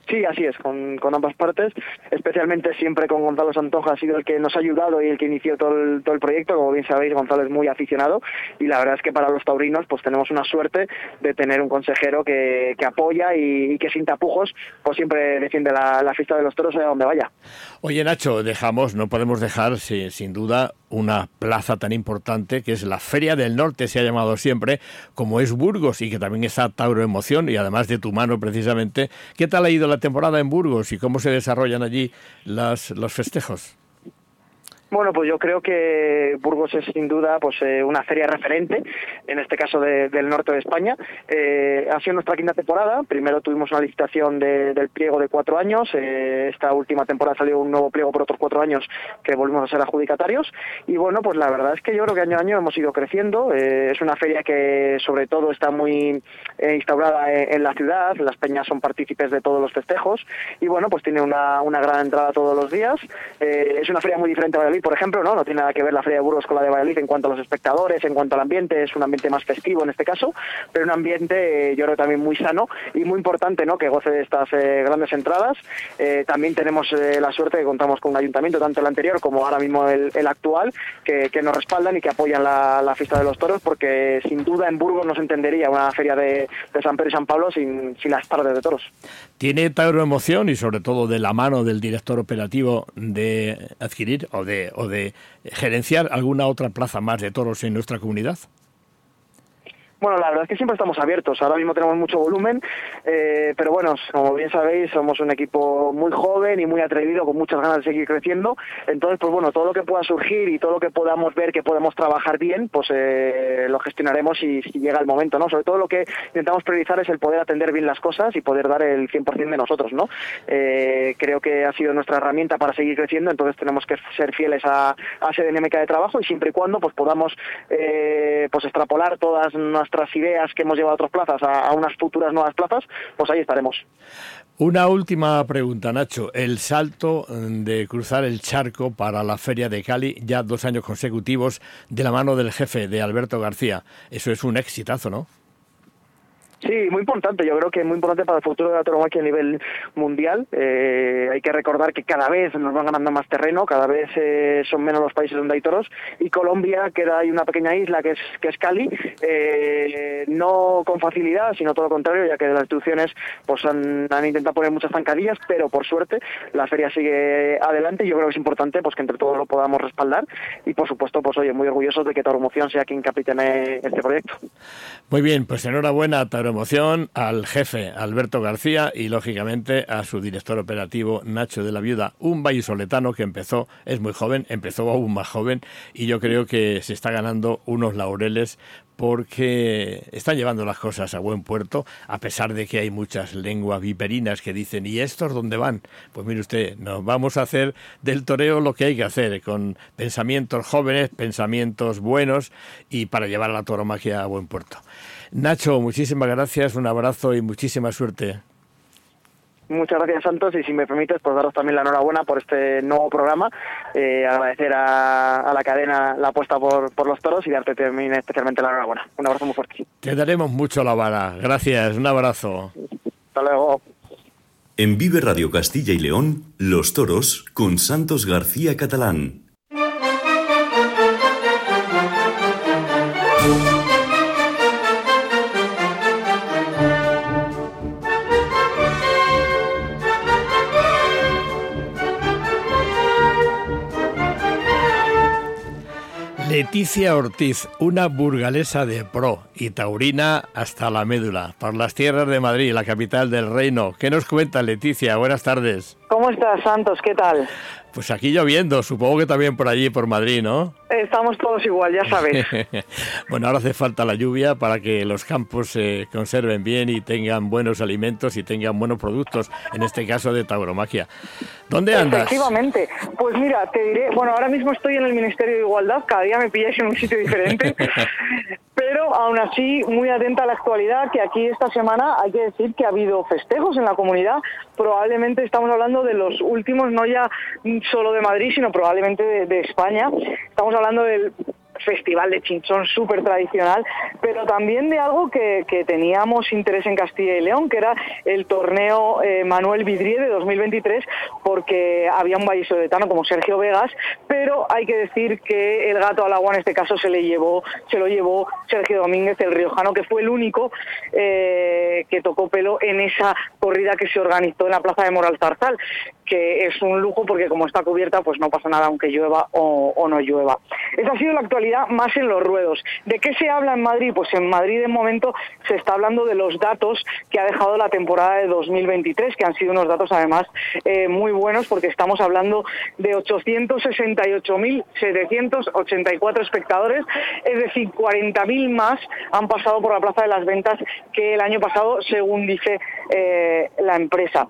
Sí, así es, con, con, ambas partes, especialmente siempre con Gonzalo Santonja, ha sido el que nos ha ayudado y el que inició todo el, todo el proyecto, como bien sabéis, Gonzalo es muy aficionado y la verdad es que para los taurinos pues tenemos una suerte de tener un consejero que, que apoya y, que sin tapujos pues siempre defiende la, la fiesta de los toros a donde vaya. Oye Nacho, dejamos, no podemos dejar sin duda una plaza tan importante que es la Feria del Norte, se ha llamado siempre, como es Burgos y que también está Tauro Emoción y además de tu mano precisamente. ¿Qué tal ha ido la temporada en Burgos y cómo se desarrollan allí las, los festejos? Bueno, pues yo creo que Burgos es sin duda pues eh, una feria referente, en este caso del norte de España. Eh, ha sido nuestra quinta temporada. Primero tuvimos una licitación del pliego de cuatro años. Eh, esta última temporada salió un nuevo pliego por otros cuatro años que volvimos a ser adjudicatarios. Y bueno, pues la verdad es que yo creo que año a año hemos ido creciendo. es una feria que sobre todo está muy instaurada en, la ciudad. Las peñas son partícipes de todos los festejos. Y bueno, pues tiene una, una gran entrada todos los días. es una feria muy diferente a por ejemplo, ¿no? No tiene nada que ver la Feria de Burgos con la de Valladolid en cuanto a los espectadores, en cuanto al ambiente, es un ambiente más festivo en este caso, pero un ambiente, eh, yo creo, también muy sano y muy importante, ¿no? Que goce de estas eh, grandes entradas. Eh, también tenemos la suerte que contamos con un ayuntamiento, tanto el anterior como ahora mismo el, actual, que, nos respaldan y que apoyan la, fiesta de los toros, porque sin duda en Burgos no se entendería una feria de, San Pedro y San Pablo sin, sin las tardes de toros. Tiene Tauro Emoción y sobre todo de la mano del director operativo de adquirir o de o de gerenciar alguna otra plaza más de toros en nuestra comunidad? Bueno, la verdad es que siempre estamos abiertos. Ahora mismo tenemos mucho volumen, eh, pero bueno, como bien sabéis, somos un equipo muy joven y muy atrevido, con muchas ganas de seguir creciendo. Entonces, pues bueno, todo lo que pueda surgir y todo lo que podamos ver que podemos trabajar bien, pues eh, lo gestionaremos si, llega el momento, ¿no? Sobre todo lo que intentamos priorizar es el poder atender bien las cosas y poder dar el 100% de nosotros, ¿no? Eh, creo que ha sido nuestra herramienta para seguir creciendo, entonces tenemos que ser fieles a, a esa dinámica de trabajo y siempre y cuando pues podamos pues extrapolar todas nuestras nuestras ideas que hemos llevado a otras plazas a, unas futuras nuevas plazas, pues ahí estaremos. Una última pregunta, Nacho. El salto de cruzar el charco para la Feria de Cali, ya dos años consecutivos, de la mano del jefe, de Alberto García. Eso es un exitazo, ¿no? Sí, muy importante. Yo creo que es muy importante para el futuro de la tauromaquia a nivel mundial. Eh, hay que recordar que cada vez nos van ganando más terreno, cada vez eh, son menos los países donde hay toros. Y Colombia, que hay una pequeña isla que es, que es Cali, eh, no con facilidad, sino todo lo contrario, ya que las instituciones pues han, intentado poner muchas zancadillas, pero por suerte la feria sigue adelante yo creo que es importante pues que entre todos lo podamos respaldar. Y por supuesto, pues oye, muy orgullosos de que Tauromoción sea quien capitane este proyecto. Muy bien, pues enhorabuena, Tauro emoción al jefe Alberto García y lógicamente a su director operativo Nacho de la Viuda, un vallisoletano que empezó, es muy joven, empezó aún más joven y yo creo que se está ganando unos laureles porque están llevando las cosas a buen puerto, a pesar de que hay muchas lenguas viperinas que dicen, ¿y estos dónde van? Pues mire usted, nos vamos a hacer del toreo lo que hay que hacer, con pensamientos jóvenes, pensamientos buenos y para llevar la toromaquia a buen puerto. Nacho, muchísimas gracias, un abrazo y muchísima suerte. Muchas gracias, Santos, y si me permites, pues daros también la enhorabuena por este nuevo programa, eh, agradecer a, la cadena la apuesta por, por los toros y darte también especialmente la enhorabuena. Un abrazo muy fuerte. Te daremos mucho la vara. Gracias, un abrazo. Hasta luego. En Vive Radio Castilla y León, Los Toros con Santos García Catalán. Leticia Ortiz, una burgalesa de pro y taurina hasta la médula, por las tierras de Madrid, la capital del reino. ¿Qué nos cuenta Leticia? Buenas tardes. ¿Cómo estás, Santos? ¿Qué tal? Pues aquí lloviendo, supongo que también por allí, por Madrid, ¿no? Estamos todos igual, ya sabes. (laughs) bueno, ahora hace falta la lluvia para que los campos se conserven bien y tengan buenos alimentos y tengan buenos productos, en este caso de tauromaquia. ¿Dónde andas? Efectivamente. Pues mira, te diré, bueno, ahora mismo estoy en el Ministerio de Igualdad, cada día me pilláis en un sitio diferente, (laughs) pero aún así muy atenta a la actualidad, que aquí esta semana hay que decir que ha habido festejos en la comunidad, probablemente estamos hablando de los últimos, no ya solo de Madrid, sino probablemente de, de España. Estamos hablando del festival de chinchón súper tradicional, pero también de algo que, teníamos interés en Castilla y León, que era el torneo eh, Manuel Vidrié de 2023, porque había un vallisoletano como Sergio Vegas, pero hay que decir que el gato al agua en este caso se le llevó, se lo llevó Sergio Domínguez, el riojano, que fue el único eh, que tocó pelo en esa corrida que se organizó en la plaza de Moral Zarzal, que es un lujo porque como está cubierta, pues no pasa nada aunque llueva o, no llueva. Esa ha sido la actualidad más en los ruedos. ¿De qué se habla en Madrid? Pues en Madrid de momento se está hablando de los datos que ha dejado la temporada de 2023, que han sido unos datos además eh, muy buenos porque estamos hablando de 868.784 espectadores, es decir, 40.000 más han pasado por la Plaza de las Ventas que el año pasado, según dice eh, la empresa.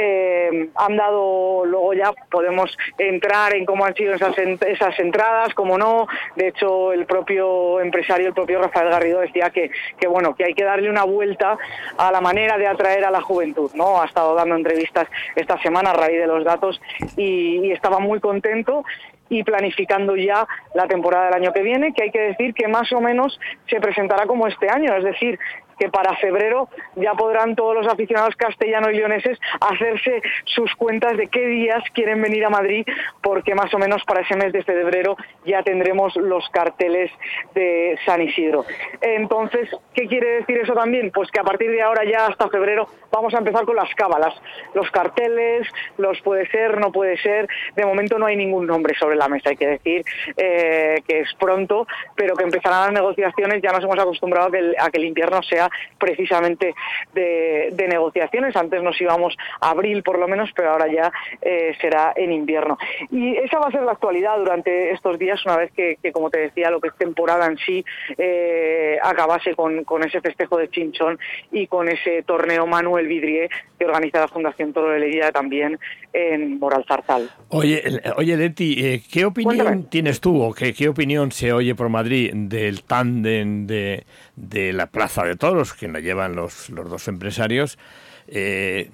Eh, han dado, luego ya podemos entrar en cómo han sido esas, esas entradas, cómo no. De hecho, el propio empresario, el propio Rafael Garrido decía que, que, bueno, que hay que darle una vuelta a la manera de atraer a la juventud, ¿no? Ha estado dando entrevistas esta semana a raíz de los datos y, y estaba muy contento y planificando ya la temporada del año que viene, que hay que decir que más o menos se presentará como este año, es decir, que para febrero ya podrán todos los aficionados castellanos y leoneses hacerse sus cuentas de qué días quieren venir a Madrid, porque más o menos para ese mes de febrero ya tendremos los carteles de San Isidro. Entonces, ¿qué quiere decir eso también? Pues que a partir de ahora ya hasta febrero vamos a empezar con las cábalas, los carteles, los puede ser, no puede ser. De momento no hay ningún nombre sobre la mesa, hay que decir eh, que es pronto, pero que empezarán las negociaciones. Ya nos hemos acostumbrado a que el, a que el invierno sea precisamente de, de, negociaciones. Antes nos íbamos a abril por lo menos, pero ahora ya eh, será en invierno. Y esa va a ser la actualidad durante estos días, una vez que, que como te decía, lo que es temporada en sí eh, acabase con, con, ese festejo de Chinchón y con ese torneo Manuel Vidrié que organiza la Fundación Toro de Leguía también en Moral Zarzal. Oye, oye Leti, eh, ¿qué opinión Cuéntame. tienes tú o qué, qué opinión se oye por Madrid del tándem de, de la Plaza de Toros que nos llevan los, los dos empresarios? Eh,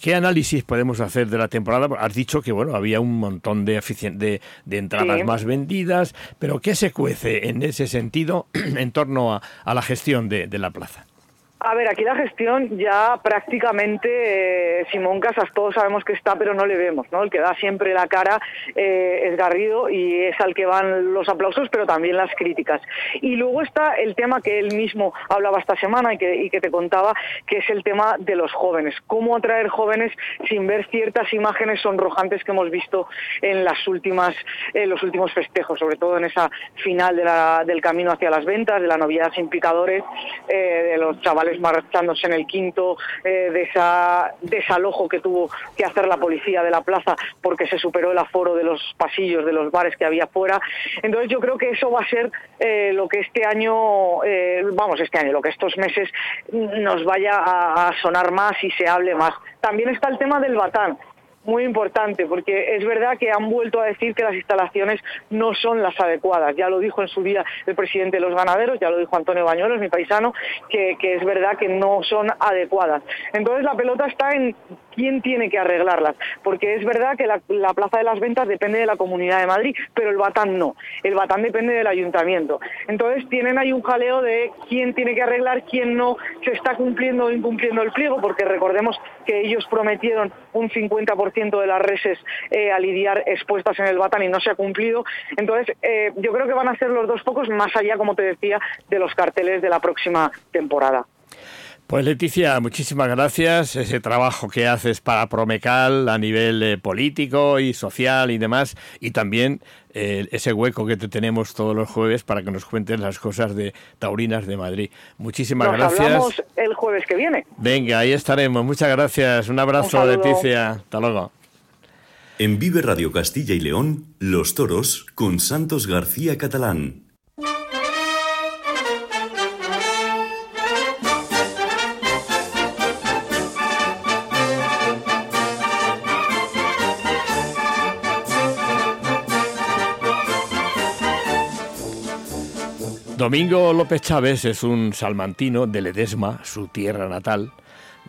¿Qué análisis podemos hacer de la temporada? Has dicho que bueno había un montón de, de, de entradas sí. más vendidas, pero ¿qué se cuece en ese sentido (clears throat) en torno a, a la gestión de, de la plaza? A ver, aquí la gestión ya prácticamente eh, Simón Casas todos sabemos que está, pero no le vemos, ¿no? El que da siempre la cara eh, es Garrido y es al que van los aplausos, pero también las críticas. Y luego está el tema que él mismo hablaba esta semana y que, y que te contaba, que es el tema de los jóvenes. Cómo atraer jóvenes sin ver ciertas imágenes sonrojantes que hemos visto en las últimas, en los últimos festejos, sobre todo en esa final del camino hacia las ventas, de la novedad sin picadores, eh, de los chavales marchándose en el quinto, eh, de esa desalojo que tuvo que hacer la policía de la plaza porque se superó el aforo de los pasillos de los bares que había fuera. Entonces yo creo que eso va a ser eh, lo que este año, eh, vamos, este año, lo que estos meses nos vaya a, a sonar más y se hable más. También está el tema del batán muy importante, porque es verdad que han vuelto a decir que las instalaciones no son las adecuadas. Ya lo dijo en su día el presidente de los ganaderos, ya lo dijo Antonio Bañuelos, mi paisano, que, es verdad que no son adecuadas. Entonces la pelota está en quién tiene que arreglarlas, porque es verdad que la, la, Plaza de las Ventas depende de la Comunidad de Madrid, pero el Batán no, el Batán depende del Ayuntamiento. Entonces tienen ahí un jaleo de quién tiene que arreglar, quién no se está cumpliendo o incumpliendo el pliego, porque recordemos que ellos prometieron un 50% de las reses eh, a lidiar expuestas en el Batán y no se ha cumplido. Entonces eh, yo creo que van a ser los dos focos más allá, como te decía, de los carteles de la próxima temporada. Pues Leticia, muchísimas gracias. Ese trabajo que haces para Promecal a nivel eh, político y social y demás, y también eh, ese hueco que te tenemos todos los jueves para que nos cuentes las cosas de Taurinas de Madrid. Muchísimas Nos gracias. hablamos el jueves que viene. Venga, ahí estaremos. Muchas gracias. Un abrazo, Un. Leticia. Hasta luego. En Vive Radio Castilla y León, Los Toros con Santos García Catalán. Domingo López Chávez es un salmantino de Ledesma, su tierra natal,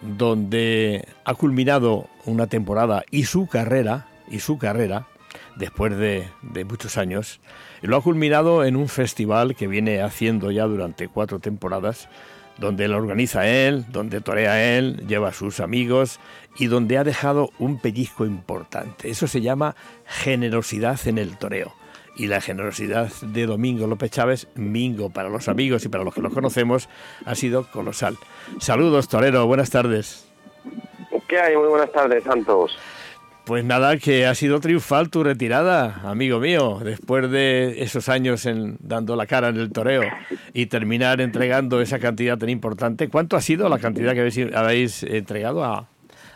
donde ha culminado una temporada y su carrera, y su carrera, después de, muchos años, lo ha culminado en un festival que viene haciendo ya durante cuatro temporadas, donde lo organiza él, donde torea él, lleva a sus amigos y donde ha dejado un pellizco importante. Eso se llama generosidad en el toreo y la generosidad de Domingo López Chávez, Mingo para los amigos y para los que lo conocemos, ha sido colosal. Saludos, Torero, buenas tardes. ¿Qué hay? Muy buenas tardes, Santos. Pues nada, que ha sido triunfal tu retirada, amigo mío, después de esos años en, dando la cara en el toreo y terminar entregando esa cantidad tan importante. ¿Cuánto ha sido la cantidad que habéis, habéis entregado a,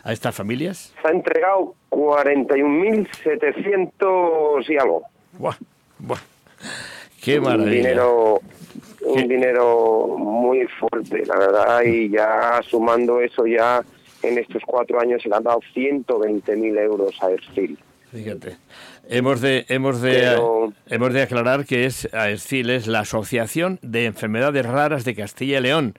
a estas familias? Se ha entregado 41.700 y algo. Buah, buah. Qué Un maravilla. dinero, un dinero muy fuerte, la verdad, y ya sumando eso ya en estos cuatro años se le han dado 120.000 euros a Ercil. Fíjate. Hemos de, hemos de, Pero- hemos de aclarar que es AESCIL, es la Asociación de Enfermedades Raras de Castilla y León,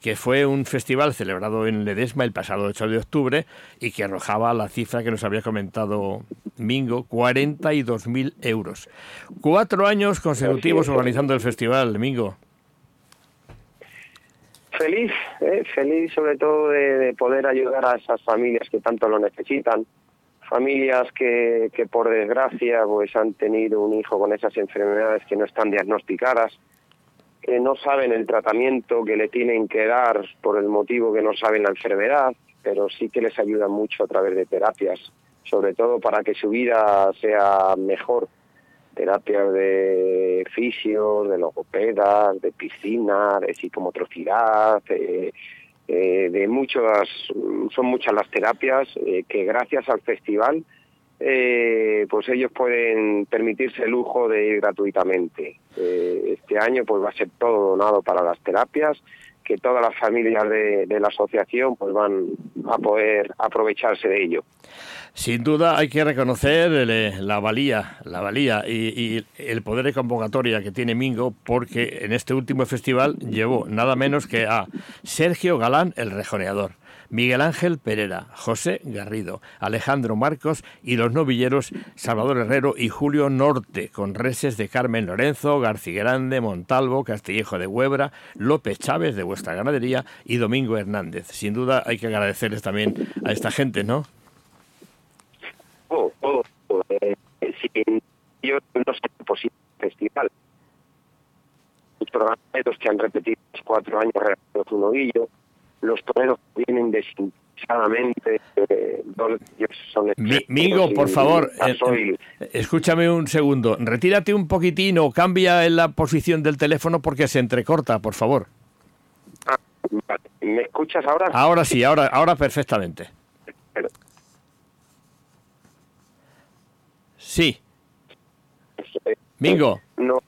que fue un festival celebrado en Ledesma el pasado 8 de octubre y que arrojaba la cifra que nos había comentado Mingo, 42.000 euros. Cuatro años consecutivos organizando el festival, Mingo. Feliz, ¿eh? feliz sobre todo de, de poder ayudar a esas familias que tanto lo necesitan. Familias que, que por desgracia pues han tenido un hijo con esas enfermedades que no están diagnosticadas, que no saben el tratamiento que le tienen que dar por el motivo que no saben la enfermedad, pero sí que les ayudan mucho a través de terapias, sobre todo para que su vida sea mejor. Terapias de fisios, de logopedas, de piscina, de psicomotricidad, eh, eh, de muchas, son muchas las terapias eh, que gracias al festival eh, pues ellos pueden permitirse el lujo de ir gratuitamente. Eh, este año pues va a ser todo donado para las terapias, que todas las familias de, la asociación pues van a poder aprovecharse de ello. Sin duda hay que reconocer el, la valía, la valía y, y, el poder de convocatoria que tiene Mingo, porque en este último festival llevó nada menos que a Sergio Galán, el rejoneador, Miguel Ángel Pereira, José Garrido, Alejandro Marcos y los novilleros Salvador Herrero y Julio Norte, con reses de Carmen Lorenzo, García Grande, Montalvo, Castillejo de Huebra, López Chávez de vuestra ganadería y Domingo Hernández. Sin duda hay que agradecerles también a esta gente, ¿no? todo, todo. Eh, sin ellos no sería posible festival. Los programas que han repetido cuatro años un ovillo, los toreros vienen desinteresadamente, eh, son Mi, Migo, por favor, eh, soy... escúchame un segundo. Retírate un poquitín o cambia la posición del teléfono porque se entrecorta, por favor. Ah, vale. ¿Me escuchas ahora? Ahora sí, ahora, ahora perfectamente. Pero, Sí. eh, Mingo. No,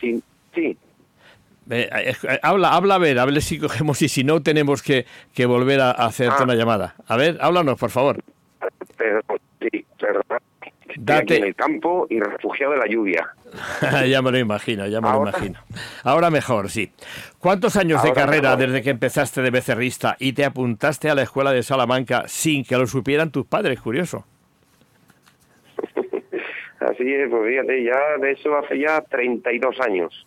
sí, sí. Eh, eh, habla, habla a ver, a ver si cogemos y si no tenemos que, que volver a hacerte Ah. una llamada. A ver, háblanos, por favor. Pero, sí, perdón. Date- aquí en el campo y refugiado de la lluvia. (laughs) ya me lo imagino, ya me ¿Ahora? lo imagino. Ahora mejor, sí. ¿Cuántos años de carrera mejor. desde que empezaste de becerrista y te apuntaste a la escuela de Salamanca sin que lo supieran tus padres? Curioso. (laughs) Así es, pues fíjate, ya de eso hace ya 32 años.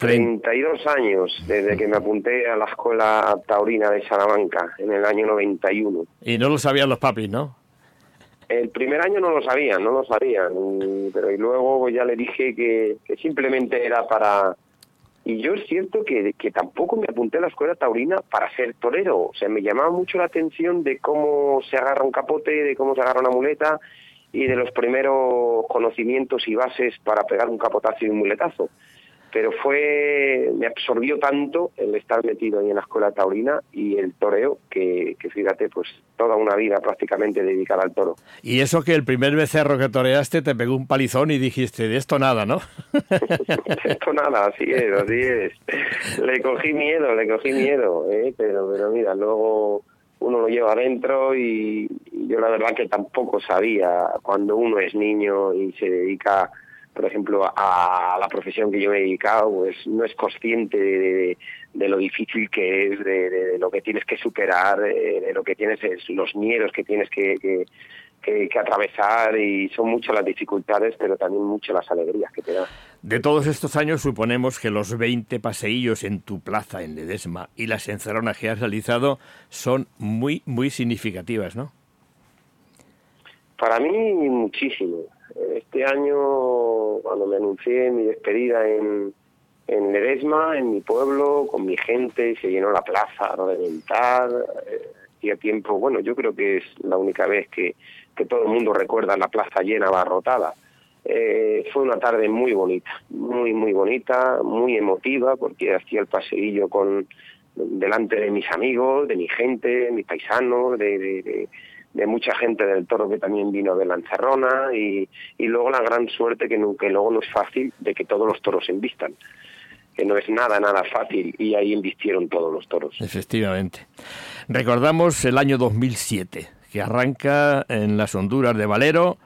Trein- 32 años desde que me apunté a la escuela taurina de Salamanca en el año 91. Y no lo sabían los papis, ¿no? El primer año no lo sabían, no lo sabían, pero y luego ya le dije que, que simplemente era para Y yo es cierto que, que tampoco me apunté a la escuela taurina para ser torero. O sea, me llamaba mucho la atención de cómo se agarra un capote, de cómo se agarra una muleta y de los primeros conocimientos y bases para pegar un capotazo y un muletazo pero fue me absorbió tanto el estar metido ahí en la escuela taurina y el toreo que, fíjate pues toda una vida prácticamente dedicada al toro. Y eso que el primer becerro que toreaste te pegó un palizón y dijiste de esto nada no (laughs) de esto nada así es así es. Le cogí miedo le cogí miedo ¿eh? pero pero mira luego uno lo lleva adentro y yo la verdad que tampoco sabía cuando uno es niño y se dedica por ejemplo, a la profesión que yo me he dedicado, pues no es consciente de, lo difícil que es, de, lo que tienes que superar, de, lo que tienes, es los miedos que tienes que, que, que, atravesar y son muchas las dificultades, pero también muchas las alegrías que te da. De todos estos años suponemos que los 20 paseillos en tu plaza en Ledesma y las encerronas que has realizado son muy, muy significativas, ¿no? Para mí muchísimo este año, cuando me anuncié mi despedida en, en Ledesma, en mi pueblo, con mi gente, se llenó la plaza a reventar. Eh, hacía tiempo, bueno, yo creo que es la única vez que, que todo el mundo recuerda la plaza llena, abarrotada. Eh, fue una tarde muy bonita, muy, muy bonita, muy emotiva, porque hacía el paseillo con delante de mis amigos, de mi gente, mis paisanos, de mucha gente del toro que también vino de la encerrona y, y luego la gran suerte que, que luego no es fácil de que todos los toros se invistan que no es nada, nada fácil, y ahí invistieron todos los toros. Efectivamente. Recordamos el año 2007, que arranca en las Honduras de Valero,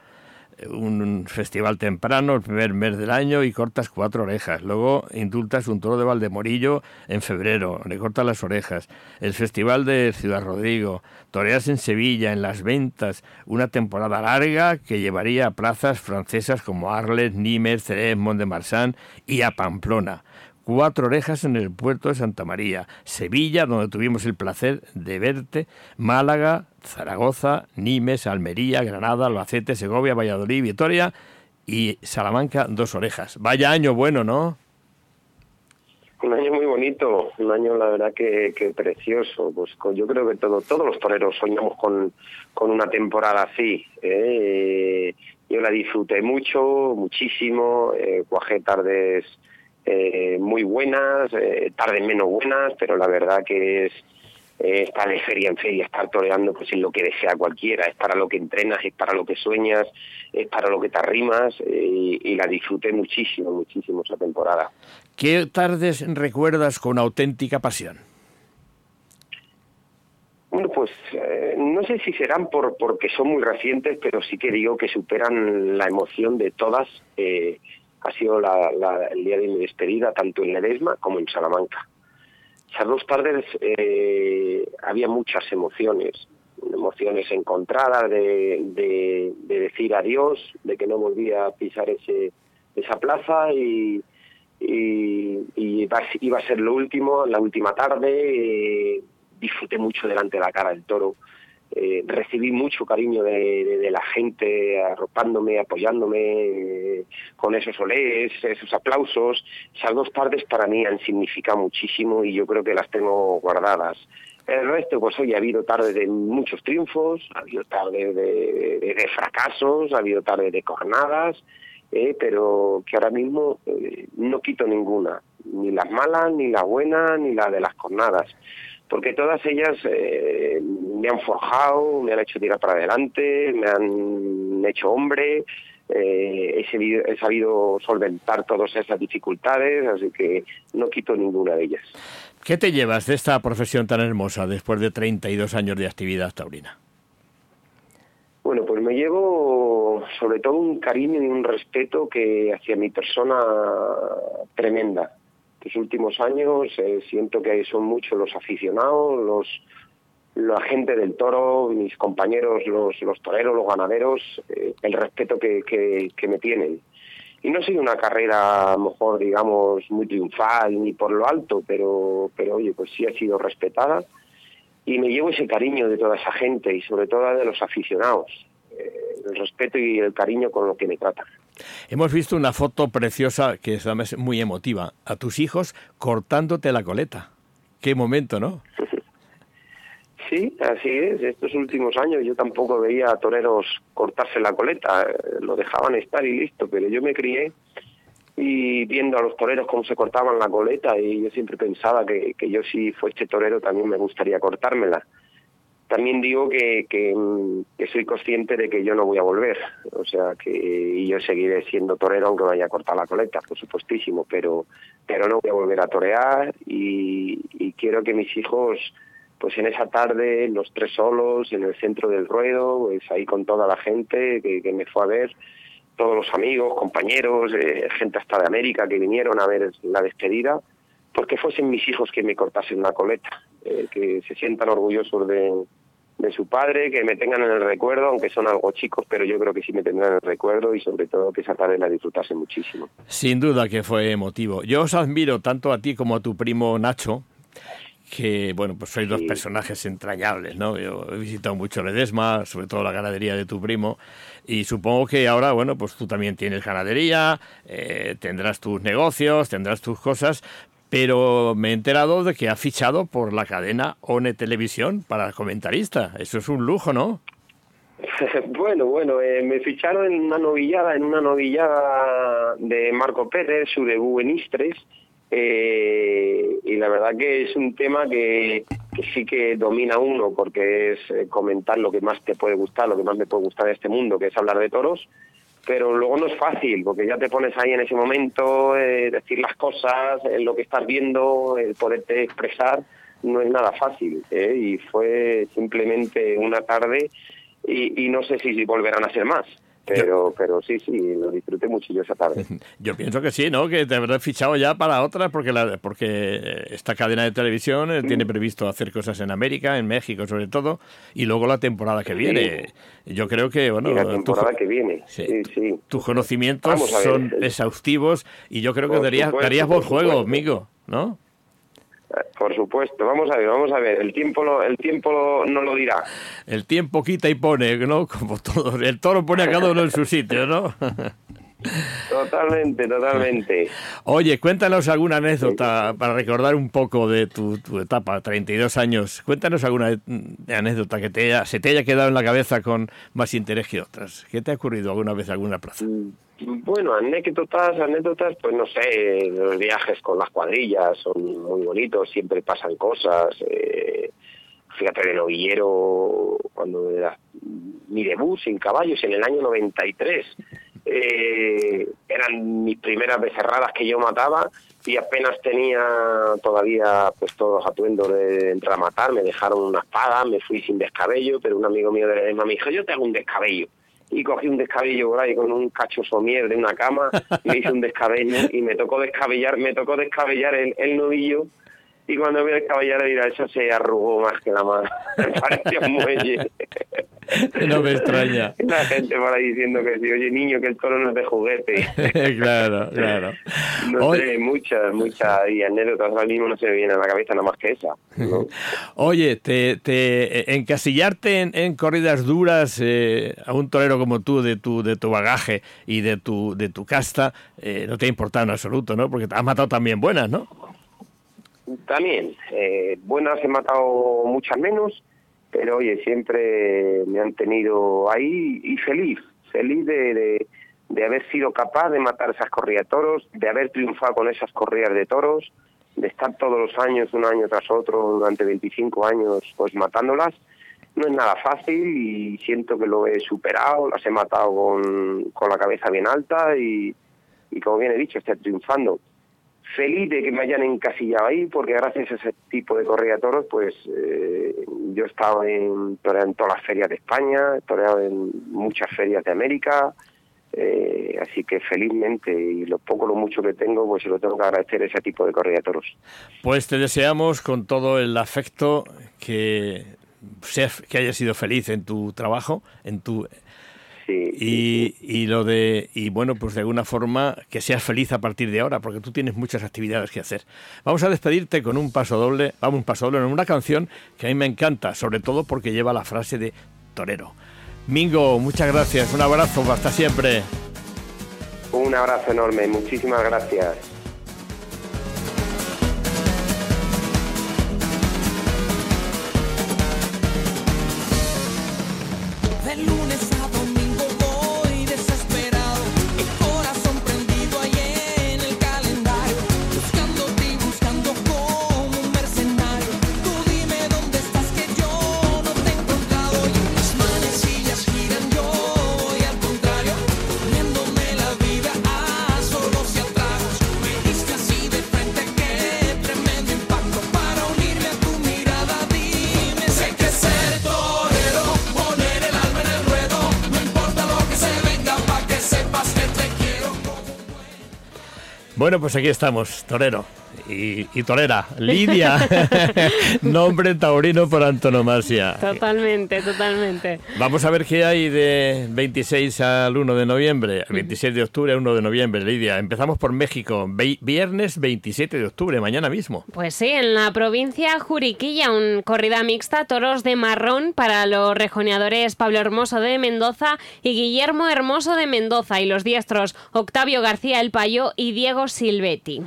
un festival temprano, el primer mes del año, y cortas cuatro orejas. Luego indultas un toro de Valdemorillo en febrero, le cortas las orejas. El festival de Ciudad Rodrigo, toreas en Sevilla, en Las Ventas, una temporada larga que llevaría a plazas francesas como Arles, Nimes, Cerez, Mont de Marsan y a Pamplona cuatro orejas en el puerto de Santa María, Sevilla, donde tuvimos el placer de verte, Málaga, Zaragoza, Nimes, Almería, Granada, Albacete, Segovia, Valladolid, Vitoria y Salamanca, dos orejas. Vaya año bueno, ¿no? Un año muy bonito, un año la verdad que, precioso. Pues yo creo que todo, todos los toreros soñamos con, con una temporada así. ¿eh? Yo la disfruté mucho, muchísimo, eh, cuajé tardes eh, muy buenas, eh, tardes menos buenas, pero la verdad que es eh, estar de feria en feria, estar toreando, pues es lo que desea cualquiera, es para lo que entrenas, es para lo que sueñas, es para lo que te arrimas y, y, la disfruté muchísimo, muchísimo esa temporada. ¿Qué tardes recuerdas con auténtica pasión? Bueno, pues no sé si serán por porque son muy recientes, pero sí que digo que superan la emoción de todas eh, ha sido el día de mi despedida tanto en Ledesma como en Salamanca. Esas dos tardes eh, había muchas emociones, emociones encontradas de, decir adiós, de que no volvía a pisar ese, esa plaza y, iba, a ser lo último, la última tarde. Eh, disfruté mucho delante de la cara del toro eh, recibí mucho cariño de, la gente arropándome, apoyándome eh, con esos olés, esos aplausos. Esas dos tardes para mí han significado muchísimo y yo creo que las tengo guardadas. El resto, pues hoy ha habido tardes de muchos triunfos, ha habido tardes de, fracasos, ha habido tardes de cornadas, eh, pero que ahora mismo no quito ninguna, ni las malas, ni las buenas, ni las de las cornadas porque todas ellas eh, me han forjado, me han hecho tirar para adelante, me han hecho hombre, eh, he, sabido, solventar todas esas dificultades, así que no quito ninguna de ellas. ¿Qué te llevas de esta profesión tan hermosa después de 32 años de actividad taurina? Bueno, pues me llevo sobre todo un cariño y un respeto que hacia mi persona tremenda los últimos años eh, siento que son muchos los aficionados, los la gente del toro, mis compañeros, los, los toreros, los ganaderos, eh, el respeto que, que, me tienen. Y no soy una carrera, a lo mejor, digamos, muy triunfal ni por lo alto, pero, pero oye, pues sí ha sido respetada. Y me llevo ese cariño de toda esa gente y sobre todo de los aficionados, eh, el respeto y el cariño con lo que me tratan. Hemos visto una foto preciosa que es muy emotiva, a tus hijos cortándote la coleta. Qué momento, ¿no? (laughs) Sí, así es. Estos últimos años yo tampoco veía a toreros cortarse la coleta, lo dejaban estar y listo, pero yo me crié y viendo a los toreros cómo se cortaban la coleta y yo siempre pensaba que, que yo si fuese torero también me gustaría cortármela. También digo que, que, que, soy consciente de que yo no voy a volver, o sea que yo seguiré siendo torero aunque vaya a cortar la coleta, por supuestísimo, pero pero no voy a volver a torear y, quiero que mis hijos pues en esa tarde, los tres solos, en el centro del ruedo, pues ahí con toda la gente que, me fue a ver, todos los amigos, compañeros, eh, gente hasta de América que vinieron a ver la despedida, porque fuesen mis hijos que me cortasen una coleta, eh, que se sientan orgullosos de, de su padre, que me tengan en el recuerdo, aunque son algo chicos, pero yo creo que sí me tendrán en el recuerdo y sobre todo que esa tarde la disfrutase muchísimo. Sin duda que fue emotivo. Yo os admiro tanto a ti como a tu primo Nacho, que, bueno, pues sois dos personajes entrañables, ¿no? Yo he visitado mucho Ledesma, sobre todo la ganadería de tu primo, y supongo que ahora, bueno, pues tú también tienes ganadería, eh, tendrás tus negocios, tendrás tus cosas, pero me he enterado de que ha fichado por la cadena ONE Televisión para comentarista. Eso es un lujo, ¿no? (laughs) bueno, bueno, eh, me ficharon en una novillada, en una novillada de Marco Pérez, su debut en Istres, eh, y la verdad que es un tema que, que, sí que domina uno, porque es eh, comentar lo que más te puede gustar, lo que más me puede gustar de este mundo, que es hablar de toros, pero luego no es fácil, porque ya te pones ahí en ese momento, eh, decir las cosas, eh, lo que estás viendo, el poderte expresar, no es nada fácil, ¿eh? y fue simplemente una tarde y, y no sé si volverán a ser más pero pero sí, sí, lo disfruté mucho yo esa tarde. (laughs) Yo pienso que sí, ¿no? Que te habrás fichado ya para otras porque la, porque esta cadena de televisión eh, tiene previsto hacer cosas en América, en México sobre todo, y luego la temporada que viene. Yo creo que, bueno... Y la temporada tu, que viene, sí, sí. Tus conocimientos son exhaustivos y yo creo que darías, darías buen juego, amigo, ¿no? Por supuesto, vamos a ver, vamos a ver, el tiempo lo, el tiempo no lo dirá. El tiempo quita y pone, ¿no? (laughs) Como todo, el toro pone a cada uno en su sitio, ¿no? (laughs) Totalmente, totalmente. Oye, cuéntanos alguna anécdota para recordar un poco de tu, tu etapa, 32 años. Cuéntanos alguna anécdota que te haya, se te haya quedado en la cabeza con más interés que otras. ¿Qué te ha ocurrido alguna vez en alguna plaza? Bueno, anécdotas, anécdotas, pues no sé, los viajes con las cuadrillas son muy bonitos, siempre pasan cosas. Eh, fíjate, de novillero, cuando era mi debut sin caballos en el año 93, eh, eran mis primeras becerradas que yo mataba y apenas tenía todavía pues todos atuendos de entrar a matar, me dejaron una espada, me fui sin descabello, pero un amigo mío de la me dijo, yo te hago un descabello y cogí un descabello por ahí con un cacho somier de una cama, (laughs) me hice un descabello y me tocó descabellar, me tocó descabellar el, el novillo y cuando vi el caballero mira, eso se arrugó más que la mano, un muelle. No me extraña. (laughs) La gente por ahí diciendo que sí, oye niño, que el toro no es de juguete. (laughs) claro, claro. No sé, muchas, muchas, y anécdotas ahora mismo no se me viene a la cabeza nada más que esa. ¿no? (laughs) Oye, te, te encasillarte en, en corridas duras eh, a un torero como tú, de tu, de tu bagaje y de tu, de tu casta, eh, no te ha importado en absoluto, ¿no? Porque te has matado también buenas, ¿no? También, eh, buenas he matado muchas menos, pero oye, siempre me han tenido ahí y feliz, feliz de, de, de haber sido capaz de matar esas corridas de toros, de haber triunfado con esas corridas de toros, de estar todos los años, un año tras otro, durante 25 años, pues matándolas. No es nada fácil y siento que lo he superado, las he matado con, con la cabeza bien alta y, y como bien he dicho, estoy triunfando feliz de que me hayan encasillado ahí, porque gracias a ese tipo de corrida toros, pues eh, yo he estado en, en todas las ferias de España, he toreado en muchas ferias de América, eh, así que felizmente, y lo poco lo mucho que tengo, pues se lo tengo que agradecer a ese tipo de corrida toros. Pues te deseamos con todo el afecto que, seas, que hayas sido feliz en tu trabajo, en tu Sí, y, y, lo de y bueno pues de alguna forma que seas feliz a partir de ahora porque tú tienes muchas actividades que hacer. Vamos a despedirte con un paso doble vamos un paso doble en una canción que a mí me encanta sobre todo porque lleva la frase de torero. Mingo muchas gracias un abrazo hasta siempre. Un abrazo enorme, muchísimas gracias. Bueno, pues aquí estamos, torero y, y torera, Lidia, (laughs) nombre taurino por antonomasia. Totalmente, totalmente. Vamos a ver qué hay de 26 al 1 de noviembre, 26 de octubre al 1 de noviembre, Lidia. Empezamos por México, viernes 27 de octubre, mañana mismo. Pues sí, en la provincia Juriquilla, un corrida mixta, toros de marrón para los rejoneadores Pablo Hermoso de Mendoza y Guillermo Hermoso de Mendoza y los diestros Octavio García El Payo y Diego Silvetti.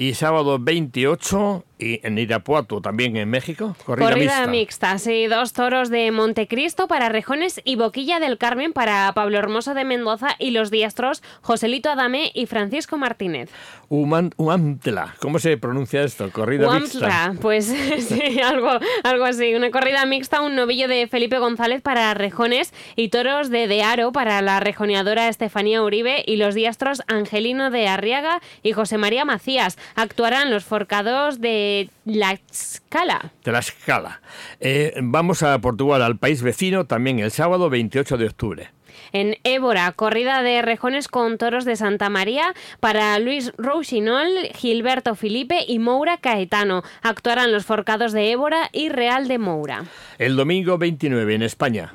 Y sábado 28 y en Irapuato, también en México, corrida, Corrida mixta. mixta, sí, dos toros de Montecristo para Rejones y Boquilla del Carmen para Pablo Hermoso de Mendoza y los diestros Joselito Adame y Francisco Martínez. Uman- Uamtla, ¿cómo se pronuncia esto? Corrida mixta. Uamtla, pues (laughs) sí, algo, algo así. Una corrida mixta, un novillo de Felipe González para Rejones y toros de De Aro para la rejoneadora Estefanía Uribe y los diestros Angelino de Arriaga y José María Macías. Actuarán los forcados de La Escala. Tlaxcala. Eh, vamos a Portugal, al país vecino, también el sábado 28 de octubre. En Évora, corrida de rejones con toros de Santa María para Luis Rouxinol, Gilberto Felipe y Moura Caetano. Actuarán los forcados de Évora y Real de Moura. El domingo 29 en España.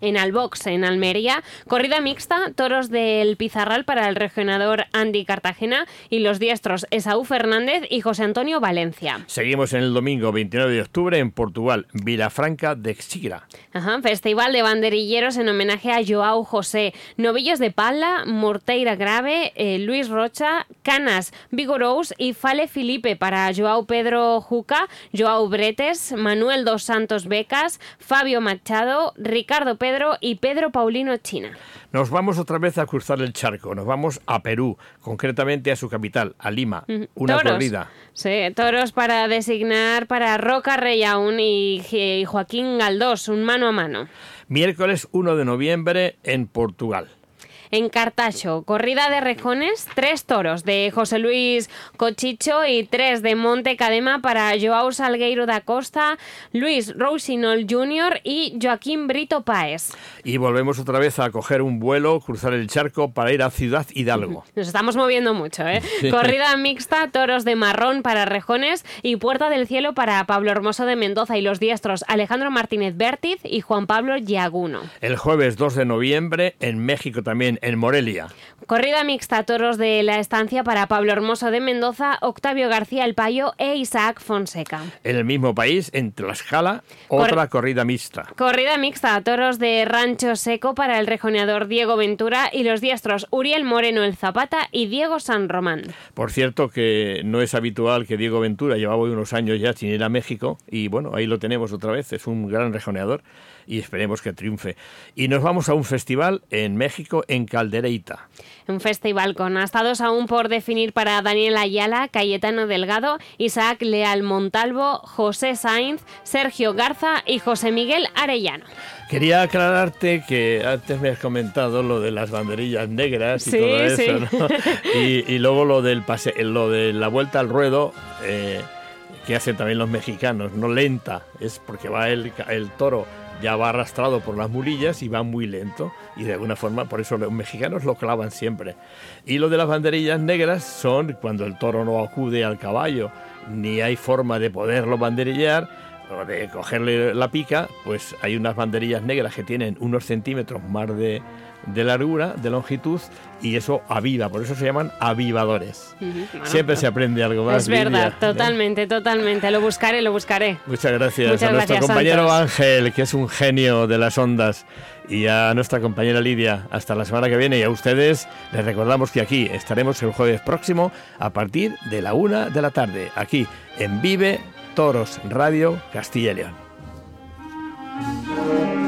En Albox, en Almería, corrida mixta, toros del Pizarral para el regionador Andy Cartagena y los diestros Esaú Fernández y José Antonio Valencia. Seguimos en el domingo 29 de octubre en Portugal, Vilafranca de Xigra. Ajá, Festival de banderilleros en homenaje a Joao José. Novillos de Pala, Morteira Grave, eh, Luis Rocha, Canas, Vigorous y Fale Felipe para Joao Pedro Juca, Joao Bretes, Manuel dos Santos Becas, Fabio Machado, Ricardo Pedro y Pedro Paulino China. Nos vamos otra vez a cruzar el charco, nos vamos a Perú, concretamente a su capital, a Lima. Una Toros. corrida. Sí, toros para designar para Roca Reyaún y, y Joaquín Galdós, un mano a mano. Miércoles 1 de noviembre en Portugal. En Cartacho, corrida de rejones, tres toros de José Luis Cochicho y tres de Monte Cadema para Joao Salgueiro da Costa, Luis Rousinol Jr. y Joaquín Brito Páez. Y volvemos otra vez a coger un vuelo, cruzar el charco para ir a Ciudad Hidalgo. Nos estamos moviendo mucho, ¿eh? Sí. Corrida mixta, toros de marrón para rejones y Puerta del Cielo para Pablo Hermoso de Mendoza y los diestros Alejandro Martínez Bertiz y Juan Pablo Yaguno. El jueves 2 de noviembre en México también, en Morelia. Corrida mixta, toros de la estancia para Pablo Hermoso de Mendoza, Octavio García El Payo e Isaac Fonseca. En el mismo país, en Tlaxcala, otra corrida mixta. Corrida mixta, toros de Rancho Seco para el rejoneador Diego Ventura y los diestros Uriel Moreno el Zapata y Diego San Román. Por cierto que no es habitual que Diego Ventura llevaba unos años ya sin ir a México y bueno, ahí lo tenemos otra vez, es un gran rejoneador y esperemos que triunfe. Y nos vamos a un festival en México, en Caldereita. Un festival con astados aún por definir para Daniel Ayala, Cayetano Delgado, Isaac Leal Montalvo, José Sainz, Sergio Garza y José Miguel Arellano. Quería aclararte que antes me has comentado lo de las banderillas negras y Sí, todo eso, sí. ¿no? (laughs) y, y luego lo del pase, lo de la vuelta al ruedo eh, que hacen también los mexicanos, no lenta, es porque va el, el toro ya va arrastrado por las mulillas y va muy lento y de alguna forma por eso los mexicanos lo clavan siempre. Y lo de las banderillas negras son cuando el toro no acude al caballo ni hay forma de poderlo banderillar o de cogerle la pica, pues hay unas banderillas negras que tienen unos centímetros más de, de largura, de longitud, y eso aviva, por eso se llaman avivadores. Bueno, Siempre se aprende algo más. Es verdad, Lidia. totalmente, totalmente. Lo buscaré, lo buscaré. Muchas gracias Muchas a nuestro gracias, compañero Santos. Ángel, que es un genio de las ondas, y a nuestra compañera Lidia. Hasta la semana que viene. Y a ustedes les recordamos que aquí estaremos el jueves próximo a partir de la una de la tarde, aquí en Vive Toros Radio Castilla y León.